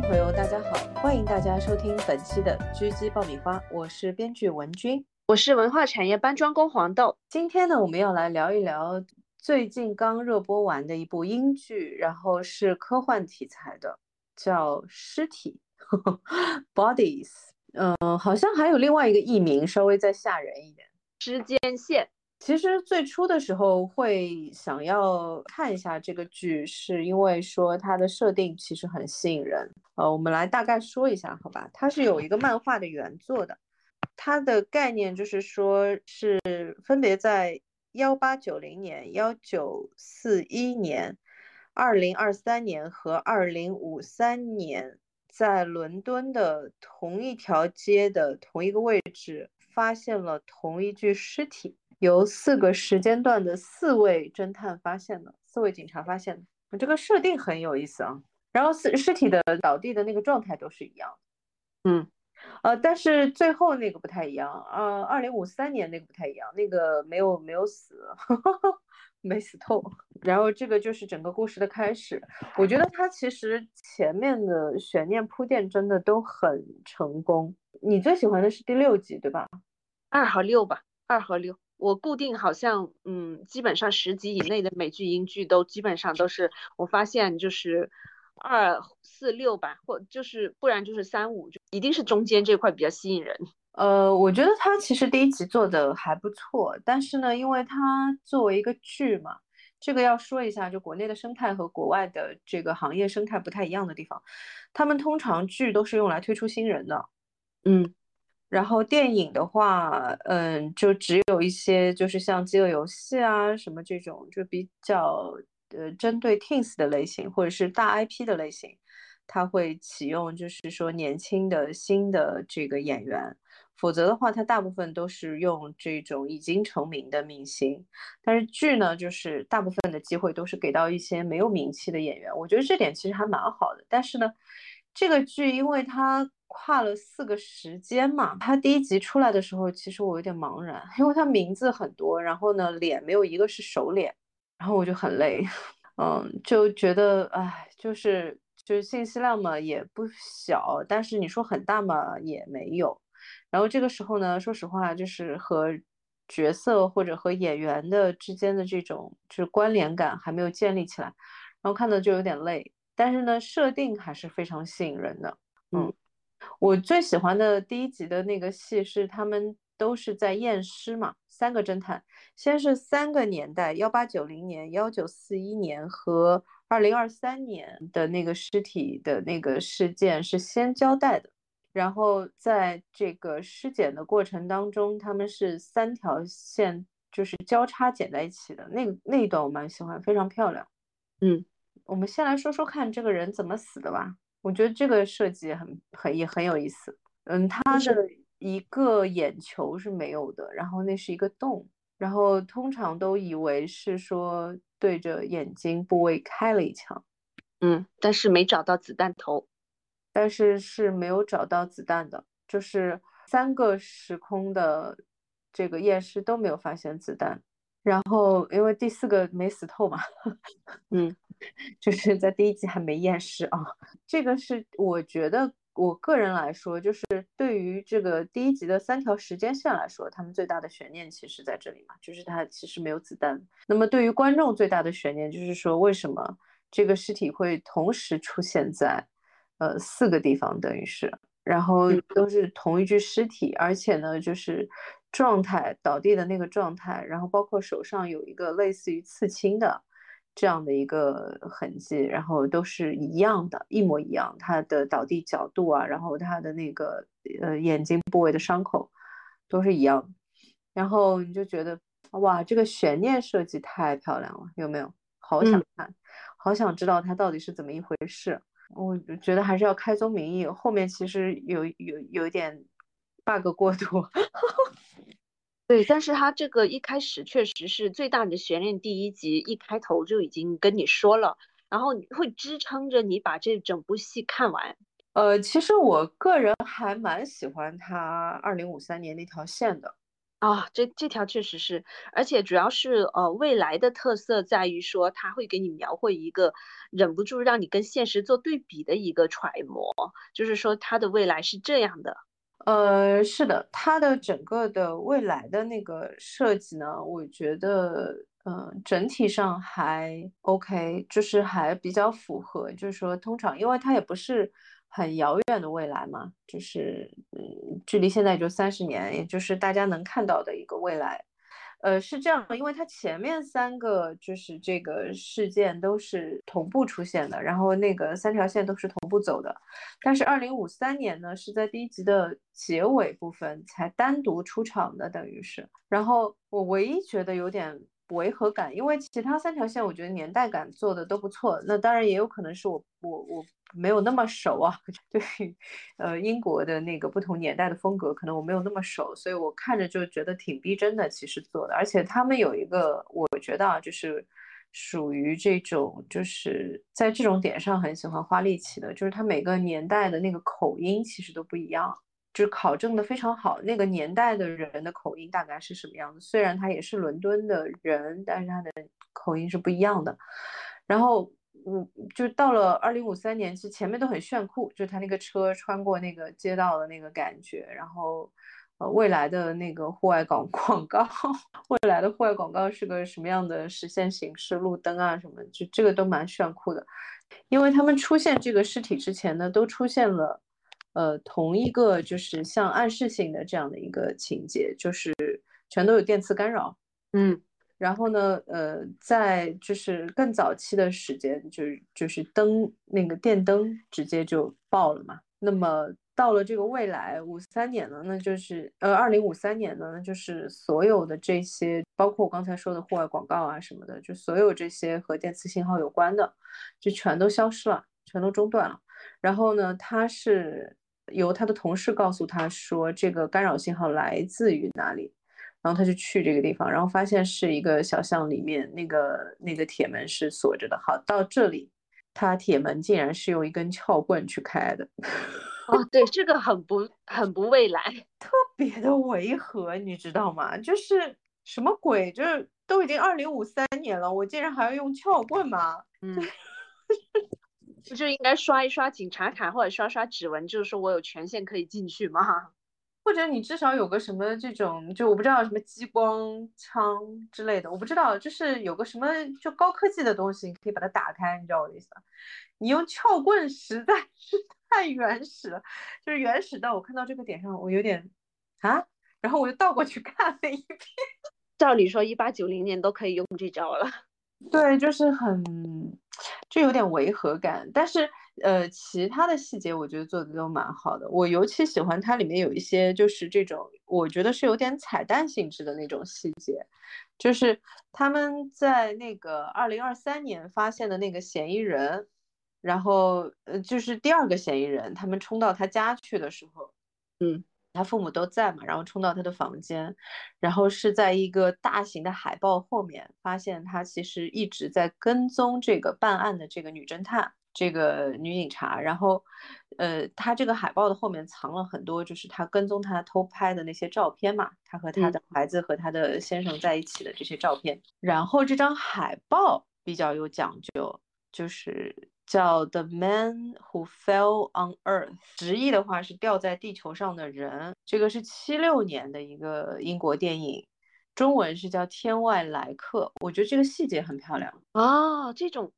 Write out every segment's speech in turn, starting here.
朋友，大家好，欢迎大家收听本期的狙击爆米花，我是编剧文君，我是文化产业搬砖工黄豆。今天呢，我们要来聊一聊最近刚热播完的一部英剧，然后是科幻题材的，叫《尸体》（Bodies）。嗯，好像还有另外一个译名，稍微再吓人一点，《时间线》。其实最初的时候会想要看一下这个剧，是因为说它的设定其实很吸引人。呃，我们来大概说一下，好吧？它是有一个漫画的原作的，它的概念就是说是分别在幺八九零年、幺九四一年、二零二三年和二零五三年，在伦敦的同一条街的同一个位置发现了同一具尸体。由四个时间段的四位侦探发现的，四位警察发现的，这个设定很有意思啊。然后尸尸体的倒地的那个状态都是一样的，嗯，呃，但是最后那个不太一样，呃，二零五三年那个不太一样，那个没有没有死，没死透。然后这个就是整个故事的开始。我觉得它其实前面的悬念铺垫真的都很成功。你最喜欢的是第六集对吧？二和六吧，二和六。我固定好像，嗯，基本上十集以内的美剧、英剧都基本上都是，我发现就是二四六吧，或就是不然就是三五，就一定是中间这块比较吸引人。呃，我觉得它其实第一集做的还不错，但是呢，因为它作为一个剧嘛，这个要说一下，就国内的生态和国外的这个行业生态不太一样的地方，他们通常剧都是用来推出新人的，嗯。然后电影的话，嗯，就只有一些，就是像饥饿游戏啊什么这种，就比较呃针对 teens 的类型，或者是大 IP 的类型，他会启用就是说年轻的新的这个演员，否则的话，他大部分都是用这种已经成名的明星。但是剧呢，就是大部分的机会都是给到一些没有名气的演员，我觉得这点其实还蛮好的。但是呢，这个剧因为它。跨了四个时间嘛，它第一集出来的时候，其实我有点茫然，因为它名字很多，然后呢，脸没有一个是熟脸，然后我就很累，嗯，就觉得，哎，就是就是信息量嘛也不小，但是你说很大嘛也没有，然后这个时候呢，说实话，就是和角色或者和演员的之间的这种就是关联感还没有建立起来，然后看的就有点累，但是呢，设定还是非常吸引人的，嗯。我最喜欢的第一集的那个戏是他们都是在验尸嘛，三个侦探，先是三个年代，幺八九零年、幺九四一年和二零二三年的那个尸体的那个事件是先交代的，然后在这个尸检的过程当中，他们是三条线就是交叉剪在一起的，那那一段我蛮喜欢，非常漂亮。嗯，我们先来说说看这个人怎么死的吧。我觉得这个设计很很也很有意思。嗯，他的一个眼球是没有的，然后那是一个洞，然后通常都以为是说对着眼睛部位开了一枪。嗯，但是没找到子弹头，但是是没有找到子弹的，就是三个时空的这个验尸都没有发现子弹。然后因为第四个没死透嘛，嗯。就是在第一集还没验尸啊，这个是我觉得我个人来说，就是对于这个第一集的三条时间线来说，他们最大的悬念其实在这里嘛，就是它其实没有子弹。那么对于观众最大的悬念就是说，为什么这个尸体会同时出现在呃四个地方，等于是，然后都是同一具尸体，而且呢就是状态倒地的那个状态，然后包括手上有一个类似于刺青的。这样的一个痕迹，然后都是一样的，一模一样。他的倒地角度啊，然后他的那个呃眼睛部位的伤口都是一样。然后你就觉得哇，这个悬念设计太漂亮了，有没有？好想看，好想知道它到底是怎么一回事。我觉得还是要开宗明义，后面其实有有有一点 bug 过度。对，但是他这个一开始确实是最大的悬念，第一集一开头就已经跟你说了，然后会支撑着你把这整部戏看完。呃，其实我个人还蛮喜欢他二零五三年那条线的，啊，这这条确实是，而且主要是呃，未来的特色在于说，它会给你描绘一个忍不住让你跟现实做对比的一个揣摩，就是说它的未来是这样的。呃，是的，它的整个的未来的那个设计呢，我觉得，嗯，整体上还 OK，就是还比较符合，就是说，通常因为它也不是。很遥远的未来嘛，就是嗯，距离现在也就三十年，也就是大家能看到的一个未来。呃，是这样的，因为它前面三个就是这个事件都是同步出现的，然后那个三条线都是同步走的。但是二零五三年呢，是在第一集的结尾部分才单独出场的，等于是。然后我唯一觉得有点。违和感，因为其他三条线我觉得年代感做的都不错。那当然也有可能是我我我没有那么熟啊，对呃英国的那个不同年代的风格，可能我没有那么熟，所以我看着就觉得挺逼真的。其实做的，而且他们有一个我觉得啊，就是属于这种就是在这种点上很喜欢花力气的，就是他每个年代的那个口音其实都不一样。就考证的非常好，那个年代的人的口音大概是什么样子？虽然他也是伦敦的人，但是他的口音是不一样的。然后，我就到了二零五三年，其实前面都很炫酷，就他那个车穿过那个街道的那个感觉。然后，呃，未来的那个户外广 广告，未来的户外广告是个什么样的实现形式？路灯啊什么，就这个都蛮炫酷的。因为他们出现这个尸体之前呢，都出现了。呃，同一个就是像暗示性的这样的一个情节，就是全都有电磁干扰，嗯，然后呢，呃，在就是更早期的时间，就是就是灯那个电灯直接就爆了嘛。那么到了这个未来五三年呢，那就是呃二零五三年呢，那就是所有的这些，包括我刚才说的户外广告啊什么的，就所有这些和电磁信号有关的，就全都消失了，全都中断了。然后呢，它是。由他的同事告诉他说，这个干扰信号来自于哪里，然后他就去这个地方，然后发现是一个小巷里面，那个那个铁门是锁着的。好，到这里，他铁门竟然是用一根撬棍去开的。哦，对，这个很不很不未来，特别的违和，你知道吗？就是什么鬼？就是都已经二零五三年了，我竟然还要用撬棍吗？嗯。不就应该刷一刷警察卡或者刷刷指纹，就是说我有权限可以进去吗？或者你至少有个什么这种，就我不知道什么激光枪之类的，我不知道，就是有个什么就高科技的东西，你可以把它打开，你知道我的意思吧？你用撬棍实在 是太原始了，就是原始到我看到这个点上，我有点啊，然后我就倒过去看了一遍。照理说，一八九零年都可以用这招了。对，就是很，就有点违和感。但是，呃，其他的细节我觉得做的都蛮好的。我尤其喜欢它里面有一些就是这种，我觉得是有点彩蛋性质的那种细节，就是他们在那个二零二三年发现的那个嫌疑人，然后，呃，就是第二个嫌疑人，他们冲到他家去的时候，嗯。他父母都在嘛，然后冲到他的房间，然后是在一个大型的海报后面，发现他其实一直在跟踪这个办案的这个女侦探，这个女警察。然后，呃，他这个海报的后面藏了很多，就是他跟踪他偷拍的那些照片嘛，他和他的孩子和他的先生在一起的这些照片。然后这张海报比较有讲究，就是。叫 The Man Who Fell on Earth，直译的话是掉在地球上的人。这个是七六年的一个英国电影，中文是叫天外来客。我觉得这个细节很漂亮哦，这种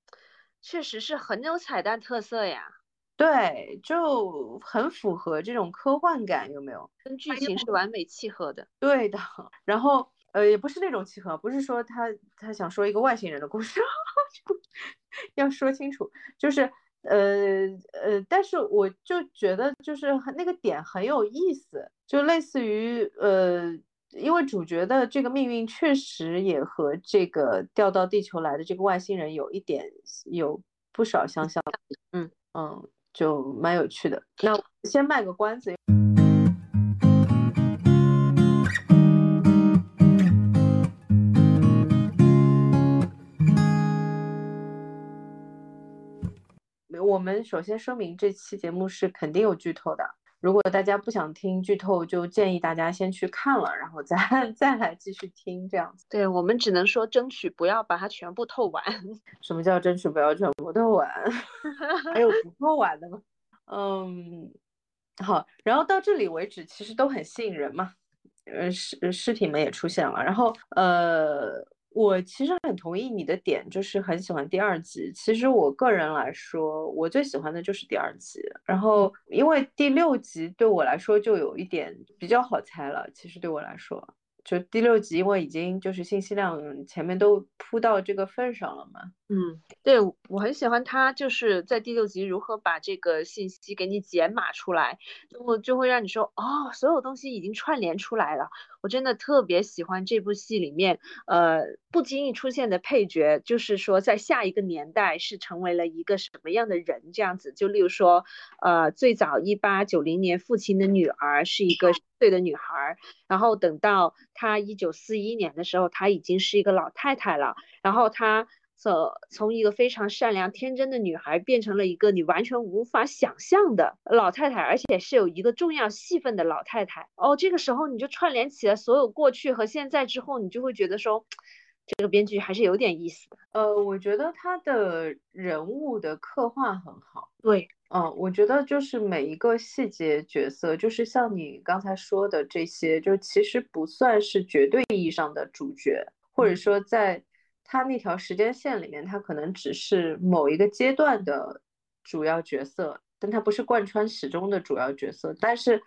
确实是很有彩蛋特色呀。对，就很符合这种科幻感，有没有？跟剧情是完美契合的。对的，然后呃，也不是那种契合，不是说他他想说一个外星人的故事。要说清楚，就是呃呃，但是我就觉得就是那个点很有意思，就类似于呃，因为主角的这个命运确实也和这个掉到地球来的这个外星人有一点有不少相像，嗯嗯，就蛮有趣的。那先卖个关子。我们首先声明，这期节目是肯定有剧透的。如果大家不想听剧透，就建议大家先去看了，然后再 再来继续听这样子。对我们只能说争取不要把它全部透完。什么叫争取不要全部透完？还有不透完的吗？嗯，好，然后到这里为止，其实都很吸引人嘛。呃，尸尸体们也出现了，然后呃。我其实很同意你的点，就是很喜欢第二集。其实我个人来说，我最喜欢的就是第二集。然后，因为第六集对我来说就有一点比较好猜了。其实对我来说。就第六集，因为已经就是信息量前面都铺到这个份上了嘛。嗯，对我很喜欢他，就是在第六集如何把这个信息给你解码出来，就会就会让你说，哦，所有东西已经串联出来了。我真的特别喜欢这部戏里面，呃，不经意出现的配角，就是说在下一个年代是成为了一个什么样的人这样子。就例如说，呃，最早一八九零年父亲的女儿是一个岁的女孩，然后等到她一九四一年的时候，她已经是一个老太太了，然后她。从从一个非常善良天真的女孩变成了一个你完全无法想象的老太太，而且是有一个重要戏份的老太太。哦，这个时候你就串联起了所有过去和现在之后，你就会觉得说，这个编剧还是有点意思的。呃，我觉得他的人物的刻画很好。对，嗯，我觉得就是每一个细节角色，就是像你刚才说的这些，就其实不算是绝对意义上的主角，或者说在。他那条时间线里面，他可能只是某一个阶段的主要角色，但他不是贯穿始终的主要角色。但是，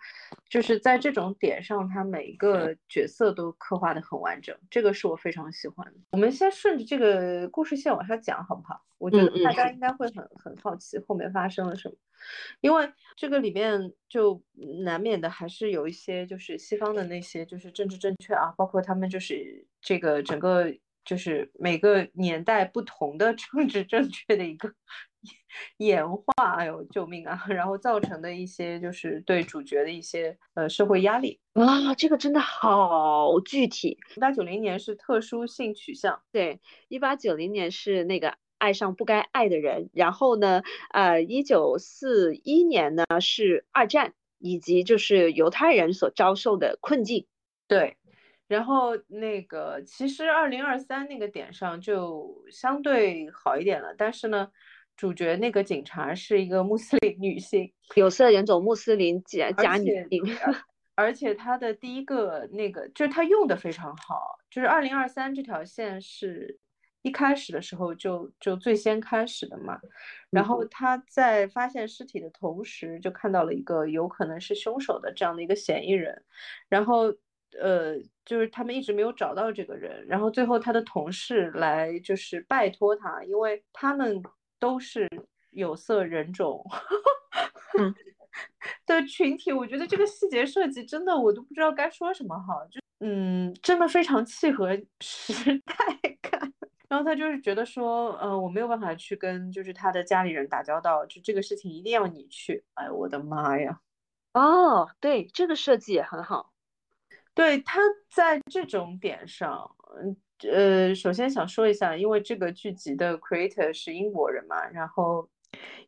就是在这种点上，他每一个角色都刻画的很完整，这个是我非常喜欢的。我们先顺着这个故事线往下讲，好不好？我觉得大家应该会很很好奇后面发生了什么，因为这个里面就难免的还是有一些就是西方的那些就是政治正确啊，包括他们就是这个整个。就是每个年代不同的政治正确的一个 演化，哎呦救命啊！然后造成的一些就是对主角的一些呃社会压力啊，这个真的好具体。一八九零年是特殊性取向，对，一八九零年是那个爱上不该爱的人，然后呢，呃，一九四一年呢是二战以及就是犹太人所遭受的困境，对。然后那个其实二零二三那个点上就相对好一点了，但是呢，主角那个警察是一个穆斯林女性，有色人种穆斯林加加女性，而。且他的第一个那个就是他用的非常好，就是二零二三这条线是一开始的时候就就最先开始的嘛，然后他在发现尸体的同时就看到了一个有可能是凶手的这样的一个嫌疑人，然后。呃，就是他们一直没有找到这个人，然后最后他的同事来就是拜托他，因为他们都是有色人种 的群体，我觉得这个细节设计真的我都不知道该说什么好，就嗯，真的非常契合时代感。然后他就是觉得说，呃，我没有办法去跟就是他的家里人打交道，就这个事情一定要你去。哎，我的妈呀！哦，对，这个设计也很好。对他在这种点上，嗯呃，首先想说一下，因为这个剧集的 creator 是英国人嘛，然后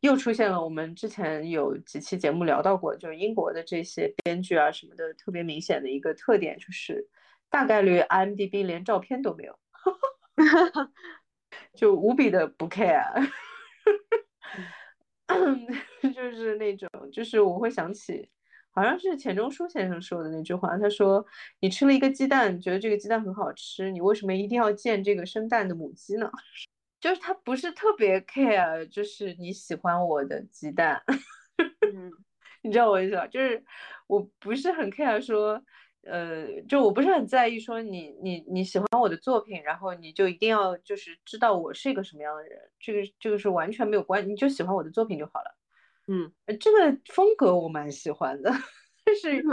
又出现了我们之前有几期节目聊到过，就是英国的这些编剧啊什么的，特别明显的一个特点就是大概率 IMDB 连照片都没有，就无比的不 care，就是那种，就是我会想起。好像是钱钟书先生说的那句话，他说：“你吃了一个鸡蛋，觉得这个鸡蛋很好吃，你为什么一定要见这个生蛋的母鸡呢？” 就是他不是特别 care，就是你喜欢我的鸡蛋，你知道我意思吧？就是我不是很 care 说，呃，就我不是很在意说你你你喜欢我的作品，然后你就一定要就是知道我是一个什么样的人，这个这个是完全没有关，你就喜欢我的作品就好了。嗯，这个风格我蛮喜欢的，但是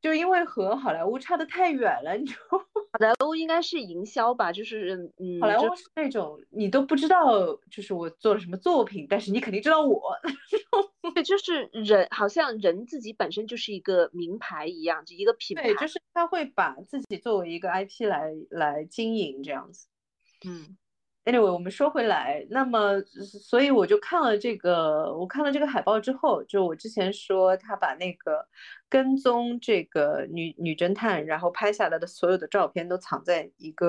就因为和好莱坞差的太远了，你知道吗？好莱坞应该是营销吧，就是嗯，好莱坞是那种你都不知道，就是我做了什么作品，但是你肯定知道我。对，就是人好像人自己本身就是一个名牌一样，就一个品牌。对，就是他会把自己作为一个 IP 来来经营这样子。嗯。Anyway，我们说回来，那么所以我就看了这个，我看了这个海报之后，就我之前说他把那个跟踪这个女女侦探，然后拍下来的所有的照片都藏在一个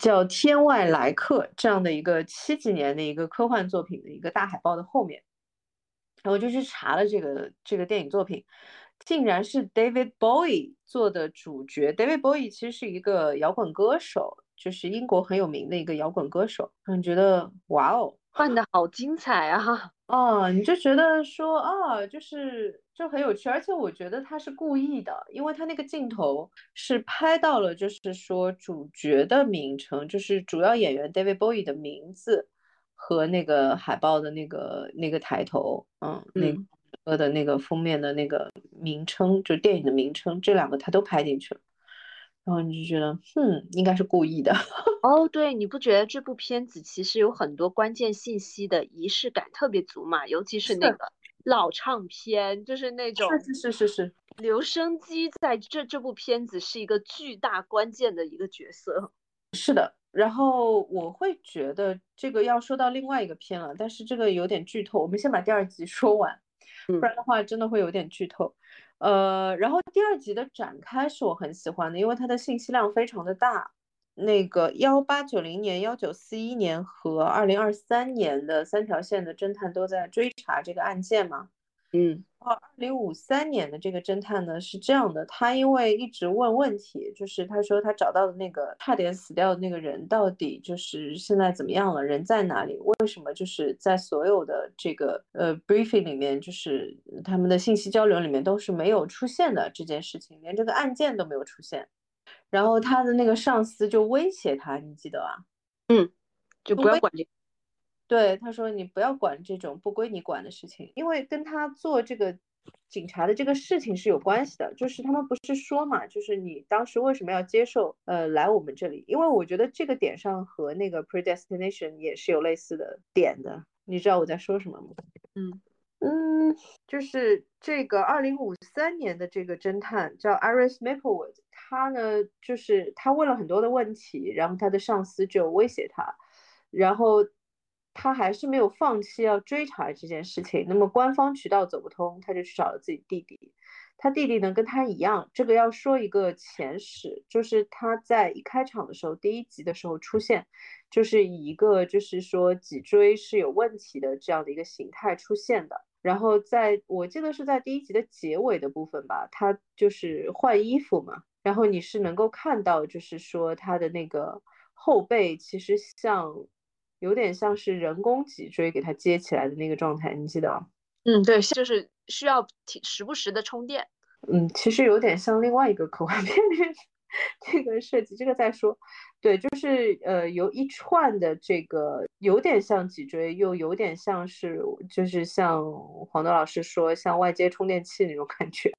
叫《天外来客》这样的一个七几年的一个科幻作品的一个大海报的后面，然后就去查了这个这个电影作品，竟然是 David Bowie 做的主角。David Bowie 其实是一个摇滚歌手。就是英国很有名的一个摇滚歌手，你觉得哇哦，换的好精彩啊！哦，你就觉得说啊，就是就很有趣，而且我觉得他是故意的，因为他那个镜头是拍到了，就是说主角的名称，就是主要演员 David Bowie 的名字和那个海报的那个那个抬头，嗯，那个的那个封面的那个名称，就电影的名称，这两个他都拍进去了。然后你就觉得，哼，应该是故意的。哦，对，你不觉得这部片子其实有很多关键信息的仪式感特别足嘛？尤其是那个老唱片，就是那种是是是是留声机，在这这部片子是一个巨大关键的一个角色。是的，然后我会觉得这个要说到另外一个片了，但是这个有点剧透，我们先把第二集说完，不然的话真的会有点剧透。呃，然后第二集的展开是我很喜欢的，因为它的信息量非常的大。那个幺八九零年、幺九四一年和二零二三年的三条线的侦探都在追查这个案件嘛。嗯。二零五三年的这个侦探呢是这样的，他因为一直问问题，就是他说他找到的那个差点死掉的那个人到底就是现在怎么样了，人在哪里？为什么就是在所有的这个呃 briefing 里面，就是他们的信息交流里面都是没有出现的这件事情，连这个案件都没有出现。然后他的那个上司就威胁他，你记得吧？嗯，就不要管这。对，他说你不要管这种不归你管的事情，因为跟他做这个警察的这个事情是有关系的。就是他们不是说嘛，就是你当时为什么要接受呃来我们这里？因为我觉得这个点上和那个 predestination 也是有类似的点的。你知道我在说什么吗？嗯嗯，就是这个二零五三年的这个侦探叫 Iris Maplewood，他呢就是他问了很多的问题，然后他的上司就威胁他，然后。他还是没有放弃要追查这件事情。那么官方渠道走不通，他就去找了自己弟弟。他弟弟呢，跟他一样。这个要说一个前史，就是他在一开场的时候，第一集的时候出现，就是以一个就是说脊椎是有问题的这样的一个形态出现的。然后在我记得是在第一集的结尾的部分吧，他就是换衣服嘛，然后你是能够看到，就是说他的那个后背其实像。有点像是人工脊椎给它接起来的那个状态，你记得吗？嗯，对，就是需要时不时的充电。嗯，其实有点像另外一个科幻片里这个设计，这个再说。对，就是呃，有一串的这个有点像脊椎，又有点像是就是像黄豆老师说像外接充电器那种感觉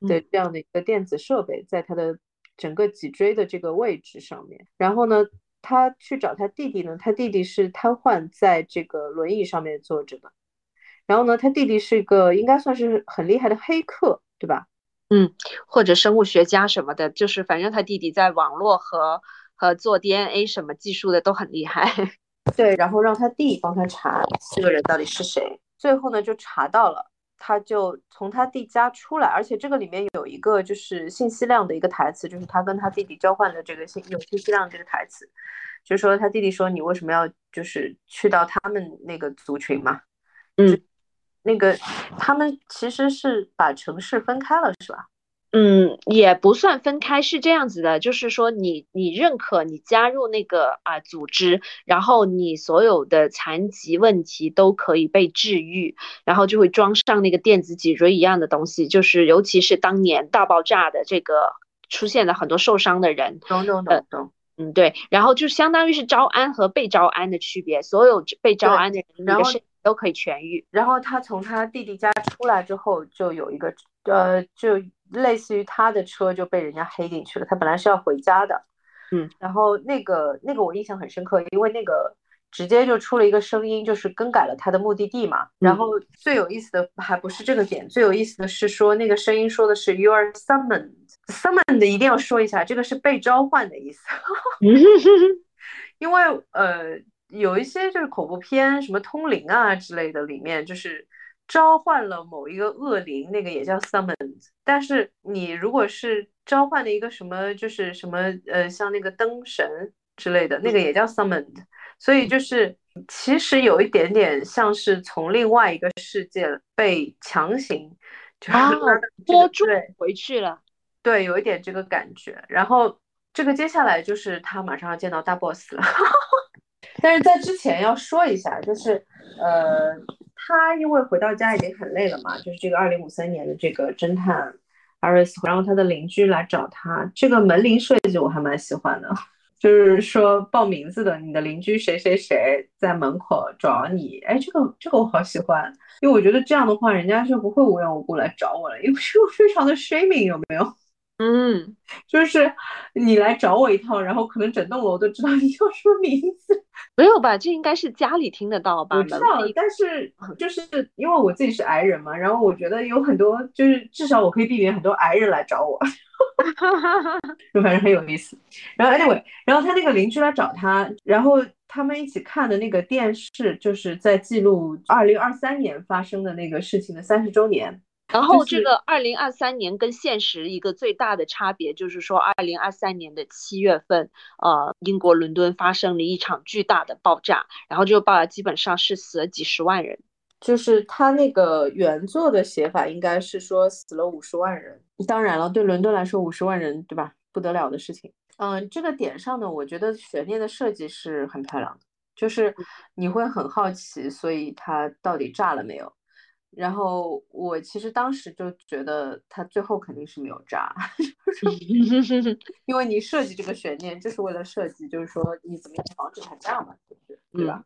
的这样的一个电子设备，在它的整个脊椎的这个位置上面，然后呢？他去找他弟弟呢，他弟弟是瘫痪在这个轮椅上面坐着的。然后呢，他弟弟是一个应该算是很厉害的黑客，对吧？嗯，或者生物学家什么的，就是反正他弟弟在网络和和做 DNA 什么技术的都很厉害。对，然后让他弟帮他查这个人到底是谁。最后呢，就查到了。他就从他弟家出来，而且这个里面有一个就是信息量的一个台词，就是他跟他弟弟交换的这个信有信息量这个台词，就说他弟弟说你为什么要就是去到他们那个族群嘛？嗯，那个他们其实是把城市分开了，是吧？嗯，也不算分开，是这样子的，就是说你你认可你加入那个啊组织，然后你所有的残疾问题都可以被治愈，然后就会装上那个电子脊椎一样的东西，就是尤其是当年大爆炸的这个出现了很多受伤的人，懂懂懂懂，嗯对，然后就相当于是招安和被招安的区别，所有被招安的人，然后都可以痊愈。然后他从他弟弟家出来之后，就有一个呃就。类似于他的车就被人家黑进去了，他本来是要回家的，嗯，然后那个那个我印象很深刻，因为那个直接就出了一个声音，就是更改了他的目的地嘛。然后最有意思的还不是这个点，最有意思的是说那个声音说的是 “you are summoned”，summoned 一定要说一下，这个是被召唤的意思，因为呃有一些就是恐怖片，什么通灵啊之类的，里面就是召唤了某一个恶灵，那个也叫 summon。但是你如果是召唤了一个什么，就是什么呃，像那个灯神之类的，那个也叫 summon。所以就是其实有一点点像是从另外一个世界被强行就是拖住回去了。对，有一点这个感觉。然后这个接下来就是他马上要见到大 boss 了。但是在之前要说一下，就是呃，他因为回到家已经很累了嘛，就是这个二零五三年的这个侦探阿瑞斯，然后他的邻居来找他，这个门铃设计我还蛮喜欢的，就是说报名字的，你的邻居谁谁谁在门口找你，哎，这个这个我好喜欢，因为我觉得这样的话，人家就不会无缘无故来找我了，因为这个非常的 shaming，有没有？嗯，就是你来找我一趟，然后可能整栋楼都知道你叫什么名字。没有吧？这应该是家里听得到吧？我知道，但是就是因为我自己是癌人嘛，然后我觉得有很多，就是至少我可以避免很多癌人来找我，就反正很有意思。然后 anyway，然后他那个邻居来找他，然后他们一起看的那个电视，就是在记录二零二三年发生的那个事情的三十周年。然后这个二零二三年跟现实一个最大的差别就是说，二零二三年的七月份，呃，英国伦敦发生了一场巨大的爆炸，然后这个爆炸基本上是死了几十万人。就是他那个原作的写法应该是说死了五十万人。当然了，对伦敦来说五十万人，对吧？不得了的事情。嗯，这个点上呢，我觉得悬念的设计是很漂亮的，就是你会很好奇，所以它到底炸了没有？然后我其实当时就觉得他最后肯定是没有炸，因为你设计这个悬念就是为了设计，就是说你怎么样防止它炸嘛，对吧？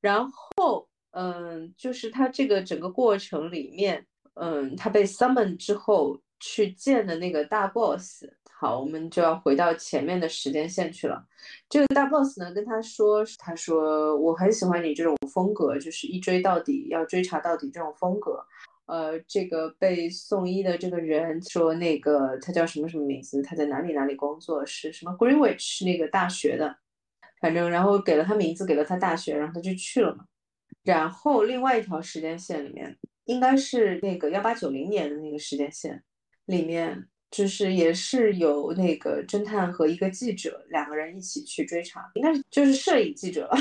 然后嗯，就是他这个整个过程里面，嗯，他被 summon 之后去见的那个大 boss。好，我们就要回到前面的时间线去了。这个大 boss 呢，跟他说，他说我很喜欢你这种风格，就是一追到底，要追查到底这种风格。呃，这个被送医的这个人说，那个他叫什么什么名字？他在哪里哪里工作？是什么 Greenwich 那个大学的？反正然后给了他名字，给了他大学，然后他就去了嘛。然后另外一条时间线里面，应该是那个幺八九零年的那个时间线里面。就是也是有那个侦探和一个记者两个人一起去追查，应该是就是摄影记者了。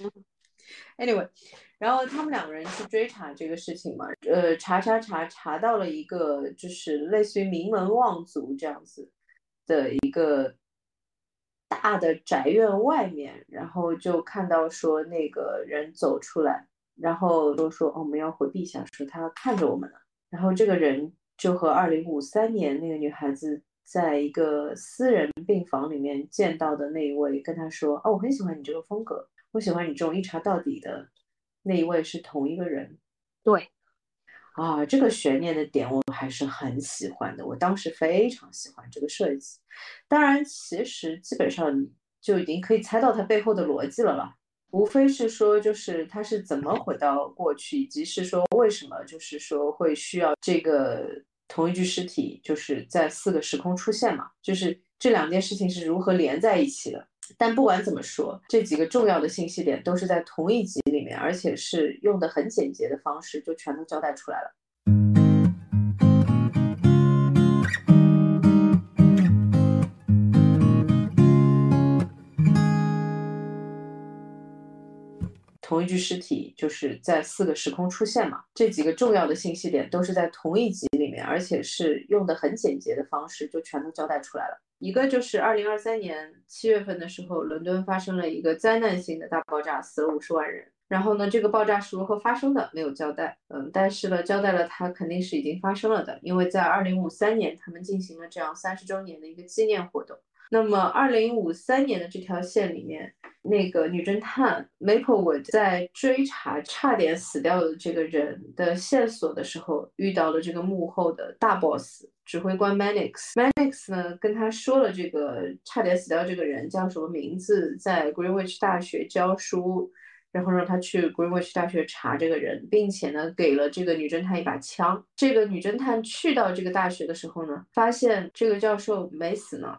Anyway，然后他们两个人去追查这个事情嘛，呃，查查查查到了一个就是类似于名门望族这样子的一个大的宅院外面，然后就看到说那个人走出来，然后都说哦我们要回避一下，说他看着我们了，然后这个人。就和二零五三年那个女孩子在一个私人病房里面见到的那一位跟她说：“哦，我很喜欢你这个风格，我喜欢你这种一查到底的那一位是同一个人。”对，啊，这个悬念的点我还是很喜欢的，我当时非常喜欢这个设计。当然，其实基本上就已经可以猜到它背后的逻辑了吧。无非是说，就是他是怎么回到过去，以及是说为什么，就是说会需要这个同一具尸体，就是在四个时空出现嘛？就是这两件事情是如何连在一起的？但不管怎么说，这几个重要的信息点都是在同一集里面，而且是用的很简洁的方式，就全都交代出来了。同一具尸体就是在四个时空出现嘛？这几个重要的信息点都是在同一集里面，而且是用的很简洁的方式，就全都交代出来了。一个就是二零二三年七月份的时候，伦敦发生了一个灾难性的大爆炸，死了五十万人。然后呢，这个爆炸是如何发生的，没有交代。嗯，但是呢，交代了它肯定是已经发生了的，因为在二零五三年他们进行了这样三十周年的一个纪念活动。那么，二零五三年的这条线里面，那个女侦探 Maplewood 在追查差点死掉的这个人的线索的时候，遇到了这个幕后的大 boss 指挥官 Mannix。Mannix 呢，跟他说了这个差点死掉这个人叫什么名字，在 Greenwich 大学教书，然后让他去 Greenwich 大学查这个人，并且呢，给了这个女侦探一把枪。这个女侦探去到这个大学的时候呢，发现这个教授没死呢。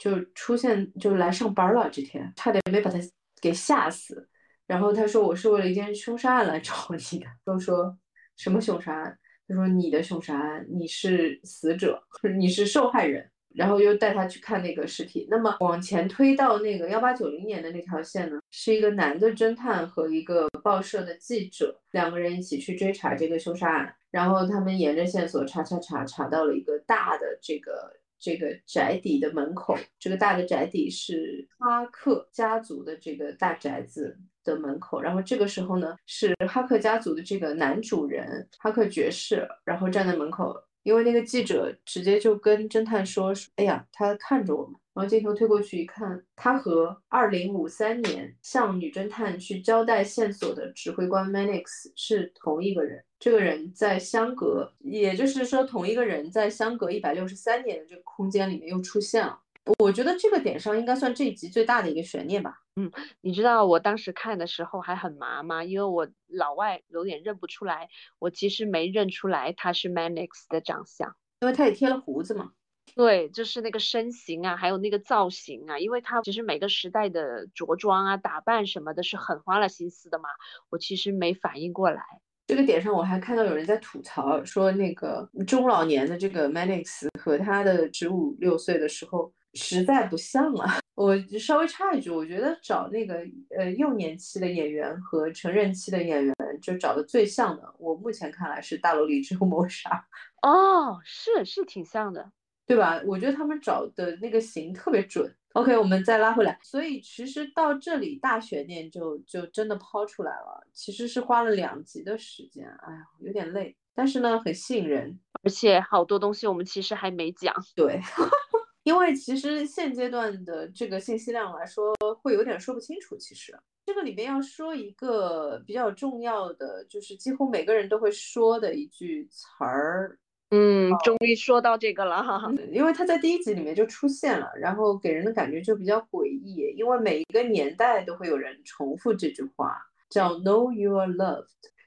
就出现就来上班了，这天差点没把他给吓死。然后他说我是为了一件凶杀案来找你的。都说什么凶杀案？他说你的凶杀案，你是死者，你是受害人。然后又带他去看那个尸体。那么往前推到那个幺八九零年的那条线呢，是一个男的侦探和一个报社的记者，两个人一起去追查这个凶杀案。然后他们沿着线索查查查，查到了一个大的这个这个宅邸的门口。这个大的宅邸是哈克家族的这个大宅子的门口。然后这个时候呢，是哈克家族的这个男主人哈克爵士，然后站在门口。因为那个记者直接就跟侦探说：“哎呀，他看着我们。”然后镜头推过去一看，他和二零五三年向女侦探去交代线索的指挥官 Mannix 是同一个人。这个人在相隔，也就是说，同一个人在相隔一百六十三年的这个空间里面又出现了。我觉得这个点上应该算这一集最大的一个悬念吧。嗯，你知道我当时看的时候还很麻吗？因为我老外有点认不出来，我其实没认出来他是 Mannix 的长相，因为他也贴了胡子嘛。对，就是那个身形啊，还有那个造型啊，因为他其实每个时代的着装啊、打扮什么的是很花了心思的嘛。我其实没反应过来。这个点上，我还看到有人在吐槽说，那个中老年的这个 Mannix 和他的十五六岁的时候。实在不像啊！我稍微插一句，我觉得找那个呃幼年期的演员和成人期的演员，就找的最像的，我目前看来是《大楼里只有谋杀》哦，是是挺像的，对吧？我觉得他们找的那个型特别准。OK，我们再拉回来，所以其实到这里大悬念就就真的抛出来了，其实是花了两集的时间，哎呀，有点累，但是呢很吸引人，而且好多东西我们其实还没讲，对。因为其实现阶段的这个信息量来说，会有点说不清楚。其实这个里面要说一个比较重要的，就是几乎每个人都会说的一句词儿。嗯，终于说到这个了哈，因为他在第一集里面就出现了，然后给人的感觉就比较诡异。因为每一个年代都会有人重复这句话，叫 “Know you are loved”，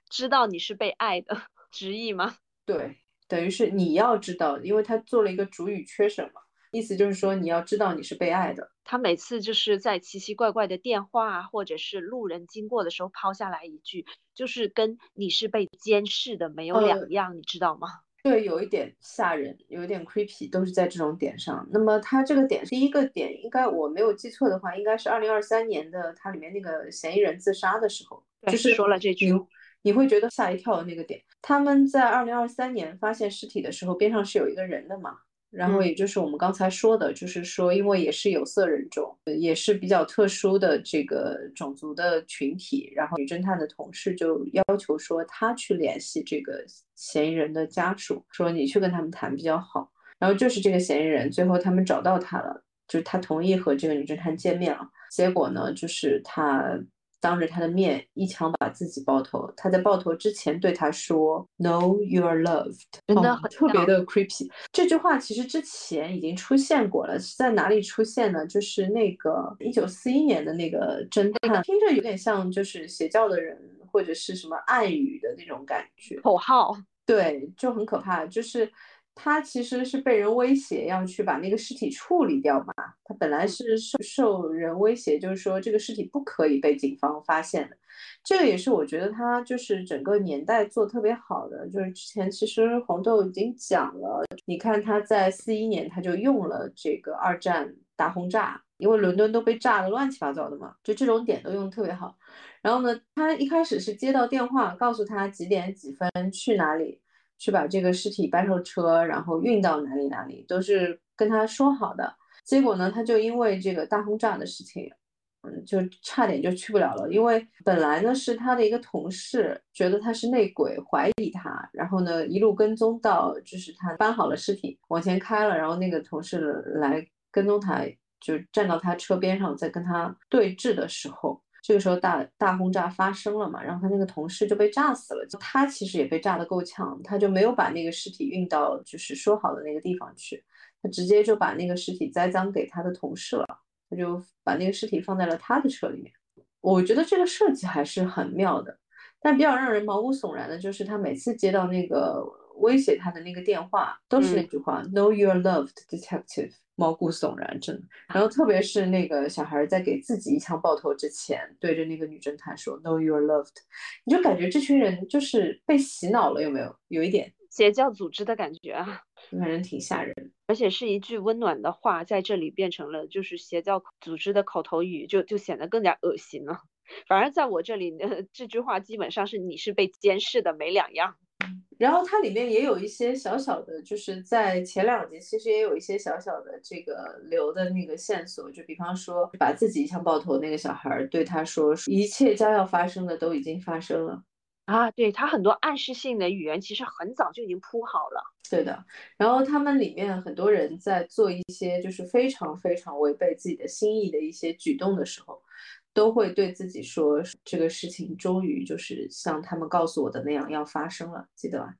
知道你是被爱的，直译吗？对，等于是你要知道，因为他做了一个主语缺省嘛。意思就是说，你要知道你是被爱的。他每次就是在奇奇怪怪的电话或者是路人经过的时候抛下来一句，就是跟你是被监视的没有两样，你知道吗？对，有一点吓人，有一点 creepy，都是在这种点上。那么它这个点，第一个点应该我没有记错的话，应该是二零二三年的，它里面那个嫌疑人自杀的时候，就是说了这句，你会觉得吓一跳的那个点。他们在二零二三年发现尸体的时候，边上是有一个人的嘛？然后也就是我们刚才说的，就是说，因为也是有色人种，也是比较特殊的这个种族的群体。然后女侦探的同事就要求说，她去联系这个嫌疑人的家属，说你去跟他们谈比较好。然后就是这个嫌疑人，最后他们找到他了，就是他同意和这个女侦探见面了。结果呢，就是他。当着他的面一枪把自己爆头。他在爆头之前对他说：“Know you are loved。”真的特别的 creepy。这句话其实之前已经出现过了，是在哪里出现呢？就是那个一九四一年的那个侦探，听着有点像就是邪教的人或者是什么暗语的那种感觉，口号。对，就很可怕，就是。他其实是被人威胁要去把那个尸体处理掉嘛。他本来是受受人威胁，就是说这个尸体不可以被警方发现的。这个也是我觉得他就是整个年代做特别好的。就是之前其实红豆已经讲了，你看他在四一年他就用了这个二战大轰炸，因为伦敦都被炸得乱七八糟的嘛，就这种点都用特别好。然后呢，他一开始是接到电话，告诉他几点几分去哪里。去把这个尸体搬上车，然后运到哪里哪里，都是跟他说好的。结果呢，他就因为这个大轰炸的事情，嗯，就差点就去不了了。因为本来呢是他的一个同事，觉得他是内鬼，怀疑他，然后呢一路跟踪到，就是他搬好了尸体往前开了，然后那个同事来跟踪他，就站到他车边上，在跟他对峙的时候。这个时候大大轰炸发生了嘛，然后他那个同事就被炸死了，他其实也被炸得够呛，他就没有把那个尸体运到就是说好的那个地方去，他直接就把那个尸体栽赃给他的同事了，他就把那个尸体放在了他的车里面。我觉得这个设计还是很妙的，但比较让人毛骨悚然的就是他每次接到那个威胁他的那个电话，都是那句话：“Know your loved detective。”毛骨悚然，真的。然后特别是那个小孩在给自己一枪爆头之前，对着那个女侦探说 “Know your loved”，你就感觉这群人就是被洗脑了，有没有？有一点邪教组织的感觉啊，反正挺吓人。而且是一句温暖的话，在这里变成了就是邪教组织的口头语，就就显得更加恶心了。反而在我这里，这句话基本上是你是被监视的，没两样。然后它里面也有一些小小的，就是在前两集其实也有一些小小的这个留的那个线索，就比方说把自己一枪爆头那个小孩对他说，一切将要发生的都已经发生了啊，对他很多暗示性的语言其实很早就已经铺好了。对的，然后他们里面很多人在做一些就是非常非常违背自己的心意的一些举动的时候。都会对自己说，这个事情终于就是像他们告诉我的那样要发生了，记得吧？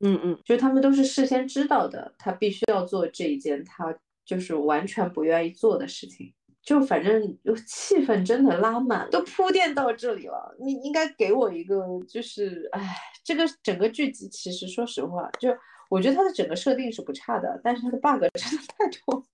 嗯嗯，就他们都是事先知道的，他必须要做这一件他就是完全不愿意做的事情。就反正气氛真的拉满，都铺垫到这里了，你应该给我一个就是，哎，这个整个剧集其实说实话，就我觉得它的整个设定是不差的，但是它的 bug 真的太多。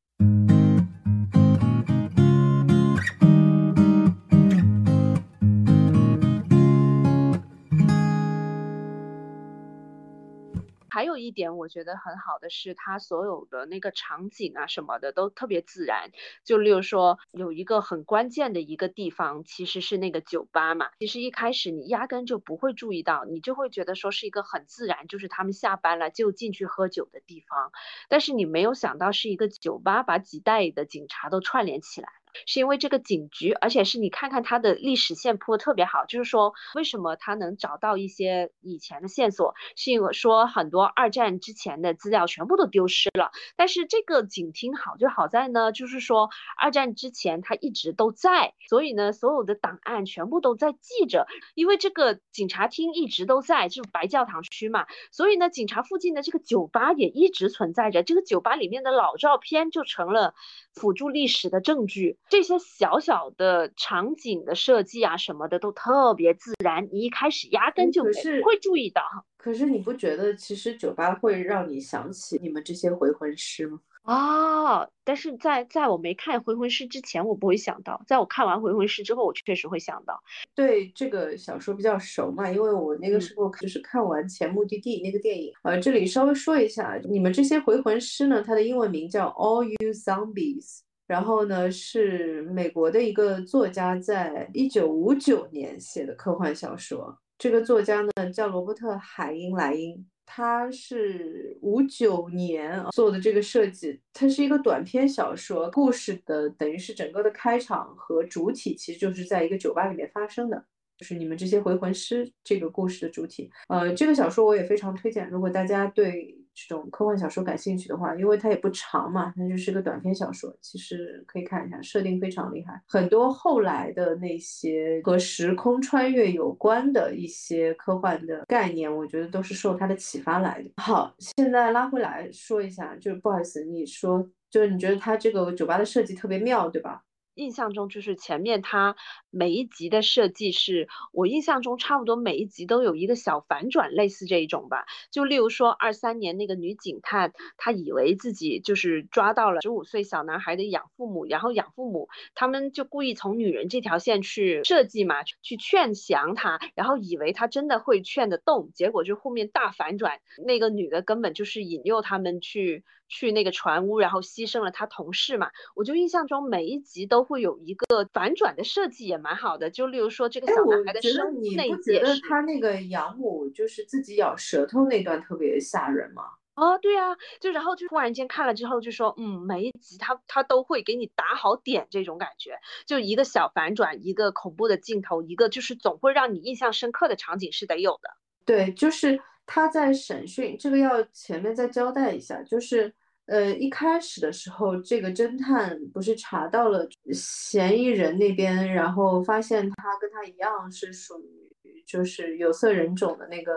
还有一点我觉得很好的是，它所有的那个场景啊什么的都特别自然。就例如说，有一个很关键的一个地方，其实是那个酒吧嘛。其实一开始你压根就不会注意到，你就会觉得说是一个很自然，就是他们下班了就进去喝酒的地方。但是你没有想到是一个酒吧，把几代的警察都串联起来。是因为这个警局，而且是你看看它的历史线铺的特别好，就是说为什么他能找到一些以前的线索，是因为说很多二战之前的资料全部都丢失了，但是这个警厅好就好在呢，就是说二战之前它一直都在，所以呢所有的档案全部都在记着，因为这个警察厅一直都在，就是白教堂区嘛，所以呢警察附近的这个酒吧也一直存在着，这个酒吧里面的老照片就成了辅助历史的证据。这些小小的场景的设计啊，什么的都特别自然，你一开始压根就不会注意到。可是你不觉得其实酒吧会让你想起你们这些回魂师吗？啊！但是在在我没看《回魂师》之前，我不会想到；在我看完《回魂师》之后，我确实会想到。对这个小说比较熟嘛，因为我那个时候就是看完《前目的地》那个电影。呃，这里稍微说一下，你们这些回魂师呢，它的英文名叫 All You Zombies。然后呢，是美国的一个作家在一九五九年写的科幻小说。这个作家呢叫罗伯特·海因莱因，他是五九年做的这个设计。它是一个短篇小说，故事的等于是整个的开场和主体其实就是在一个酒吧里面发生的，就是你们这些回魂师这个故事的主体。呃，这个小说我也非常推荐，如果大家对。这种科幻小说感兴趣的话，因为它也不长嘛，它就是个短篇小说，其实可以看一下，设定非常厉害。很多后来的那些和时空穿越有关的一些科幻的概念，我觉得都是受它的启发来的。好，现在拉回来说一下，就是不好意思，你说就是你觉得它这个酒吧的设计特别妙，对吧？印象中就是前面它每一集的设计是我印象中差不多每一集都有一个小反转，类似这一种吧。就例如说二三年那个女警探，她以为自己就是抓到了十五岁小男孩的养父母，然后养父母他们就故意从女人这条线去设计嘛，去劝降他，然后以为他真的会劝得动，结果就后面大反转，那个女的根本就是引诱他们去。去那个船屋，然后牺牲了他同事嘛？我就印象中每一集都会有一个反转的设计，也蛮好的。就例如说这个小男孩的生你不觉得他那个养母就是自己咬舌头那段特别吓人吗？哦，对啊，就然后就突然间看了之后就说，嗯，每一集他他都会给你打好点这种感觉，就一个小反转，一个恐怖的镜头，一个就是总会让你印象深刻的场景是得有的。对，就是。他在审讯，这个要前面再交代一下，就是，呃，一开始的时候，这个侦探不是查到了嫌疑人那边，然后发现他跟他一样是属于就是有色人种的那个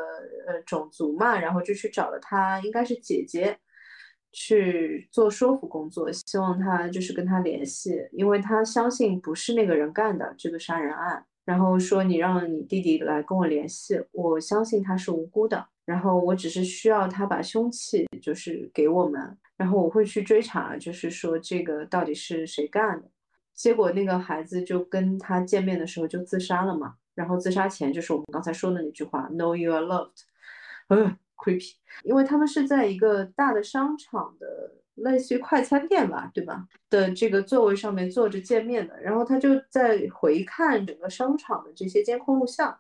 呃种族嘛，然后就去找了他，应该是姐姐，去做说服工作，希望他就是跟他联系，因为他相信不是那个人干的这个杀人案，然后说你让你弟弟来跟我联系，我相信他是无辜的。然后我只是需要他把凶器就是给我们，然后我会去追查，就是说这个到底是谁干的。结果那个孩子就跟他见面的时候就自杀了嘛，然后自杀前就是我们刚才说的那句话，Know you are loved，嗯，creepy，因为他们是在一个大的商场的。类似于快餐店吧，对吧？的这个座位上面坐着见面的，然后他就在回看整个商场的这些监控录像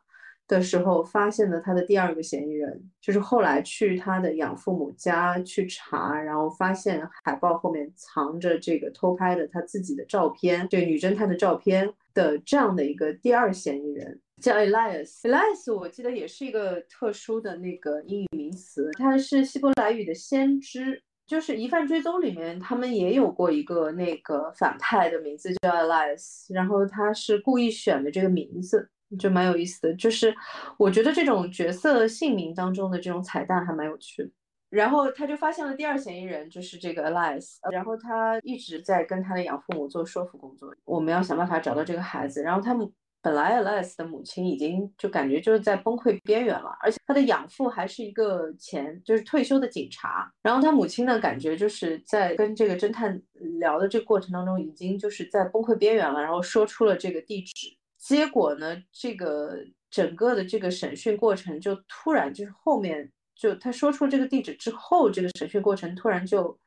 的时候，发现了他的第二个嫌疑人，就是后来去他的养父母家去查，然后发现海报后面藏着这个偷拍的他自己的照片，这女侦探的照片的这样的一个第二嫌疑人，叫 Elias。Elias 我记得也是一个特殊的那个英语名词，它是希伯来语的先知。就是《疑犯追踪》里面，他们也有过一个那个反派的名字叫 Elias，然后他是故意选的这个名字，就蛮有意思的。就是我觉得这种角色姓名当中的这种彩蛋还蛮有趣的。然后他就发现了第二嫌疑人，就是这个 Alice，然后他一直在跟他的养父母做说服工作，我们要想办法找到这个孩子。然后他们。本来 Alice 的母亲已经就感觉就是在崩溃边缘了，而且他的养父还是一个前就是退休的警察。然后他母亲呢，感觉就是在跟这个侦探聊的这个过程当中，已经就是在崩溃边缘了。然后说出了这个地址，结果呢，这个整个的这个审讯过程就突然就是后面就他说出这个地址之后，这个审讯过程突然就。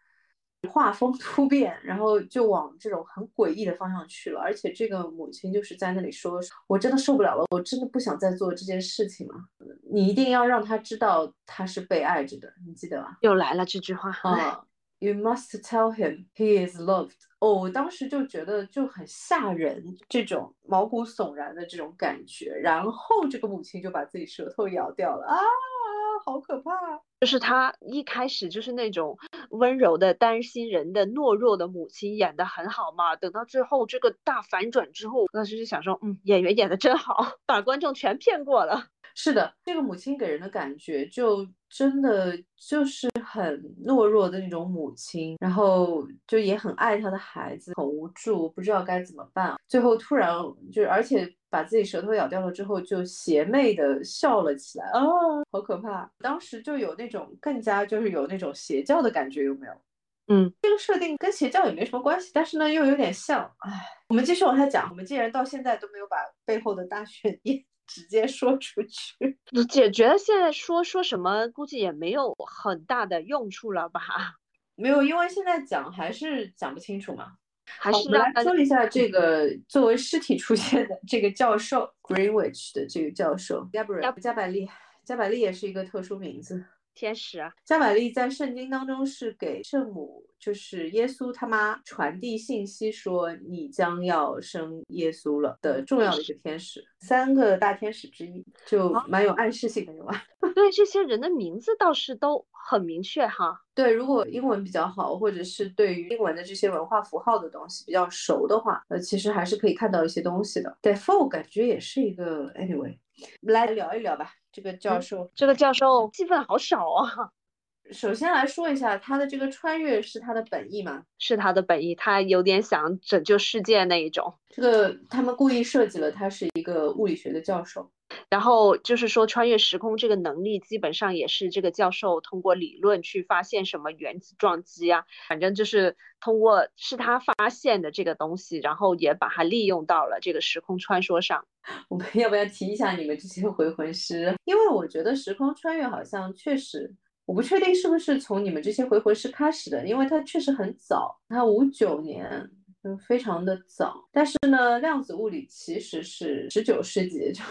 画风 突变，然后就往这种很诡异的方向去了。而且这个母亲就是在那里说：“我真的受不了了，我真的不想再做这件事情了。你一定要让他知道他是被爱着的，你记得吧？”又来了这句话啊！You must tell him he is loved。哦，我当时就觉得就很吓人，这种毛骨悚然的这种感觉。然后这个母亲就把自己舌头咬掉了啊！好可怕！就是他一开始就是那种温柔的担心人的懦弱的母亲演的很好嘛，等到最后这个大反转之后，当时就想说，嗯，演员演的真好，把观众全骗过了。是的，这个母亲给人的感觉就真的就是很懦弱的那种母亲，然后就也很爱她的孩子，很无助，不知道该怎么办。最后突然就而且把自己舌头咬掉了之后，就邪魅的笑了起来啊，好可怕！当时就有那种更加就是有那种邪教的感觉，有没有？嗯，这个设定跟邪教也没什么关系，但是呢又有点像。唉，我们继续往下讲，我们既然到现在都没有把背后的大悬念。直接说出去，姐觉得现在说说什么，估计也没有很大的用处了吧？没有，因为现在讲还是讲不清楚嘛。还是来说一下这个作为尸体出现的这个教授，Greenwich 的这个教授，Gabriel 加百利，加百利也是一个特殊名字。天使啊，加百利在圣经当中是给圣母，就是耶稣他妈传递信息，说你将要生耶稣了的重要的一个天使，三个大天使之一，就蛮有暗示性的，有吧？对，这些人的名字倒是都很明确哈。对，如果英文比较好，或者是对于英文的这些文化符号的东西比较熟的话，呃，其实还是可以看到一些东西的。对，For 感觉也是一个，Anyway，来聊一聊吧。这个教授，这个教授戏份好少啊。首先来说一下，他的这个穿越是他的本意吗？是他的本意，他有点想拯救世界那一种。这个他们故意设计了，他是一个物理学的教授。然后就是说，穿越时空这个能力基本上也是这个教授通过理论去发现什么原子撞击啊，反正就是通过是他发现的这个东西，然后也把它利用到了这个时空穿梭上。我们要不要提一下你们这些回魂师？因为我觉得时空穿越好像确实，我不确定是不是从你们这些回魂师开始的，因为它确实很早，它五九年，就非常的早。但是呢，量子物理其实是十九世纪就。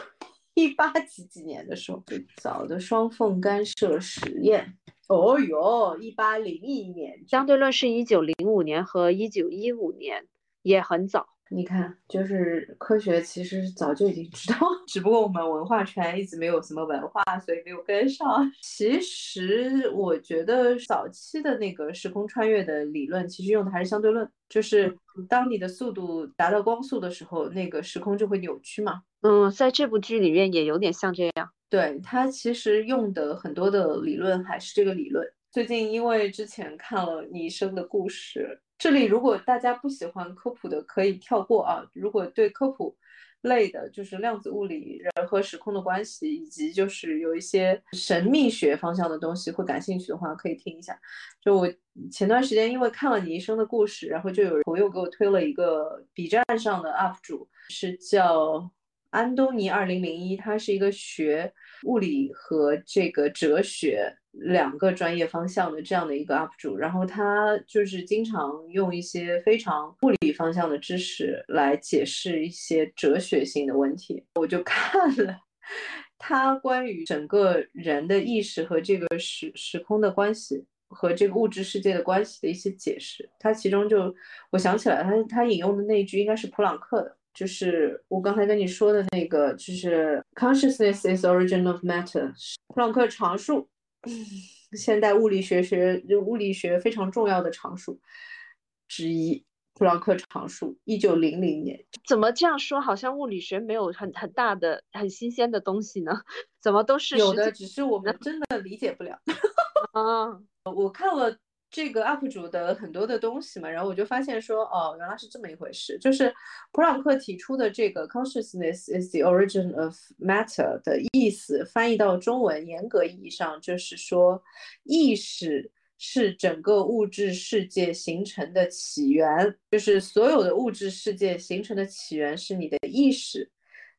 一八几几年的时候，最早的双缝干涉实验。哦哟，一八零一年，相对论是一九零五年和一九一五年，也很早。你看，就是科学其实早就已经知道，只不过我们文化圈一直没有什么文化，所以没有跟上。其实我觉得早期的那个时空穿越的理论，其实用的还是相对论，就是当你的速度达到光速的时候，那个时空就会扭曲嘛。嗯，在这部剧里面也有点像这样。对，它其实用的很多的理论还是这个理论。最近因为之前看了《你一生的故事》。这里如果大家不喜欢科普的，可以跳过啊。如果对科普类的，就是量子物理、人和时空的关系，以及就是有一些神秘学方向的东西，会感兴趣的话可以听一下。就我前段时间因为看了你一生的故事，然后就有朋友给我推了一个 B 站上的 UP 主，是叫安东尼二零零一，他是一个学物理和这个哲学。两个专业方向的这样的一个 UP 主，然后他就是经常用一些非常物理方向的知识来解释一些哲学性的问题。我就看了他关于整个人的意识和这个时时空的关系和这个物质世界的关系的一些解释。他其中就我想起来，他他引用的那一句应该是普朗克的，就是我刚才跟你说的那个，就是 Consciousness is origin of matter，普朗克常数。现代物理学学物理学非常重要的常数之一，普朗克常数，一九零零年。怎么这样说？好像物理学没有很很大的、很新鲜的东西呢？怎么都是有的，只是我们真的理解不了。啊，我看了。这个 UP 主的很多的东西嘛，然后我就发现说，哦，原来是这么一回事。就是普朗克提出的这个 “consciousness is the origin of matter” 的意思，翻译到中文，严格意义上就是说，意识是整个物质世界形成的起源，就是所有的物质世界形成的起源是你的意识。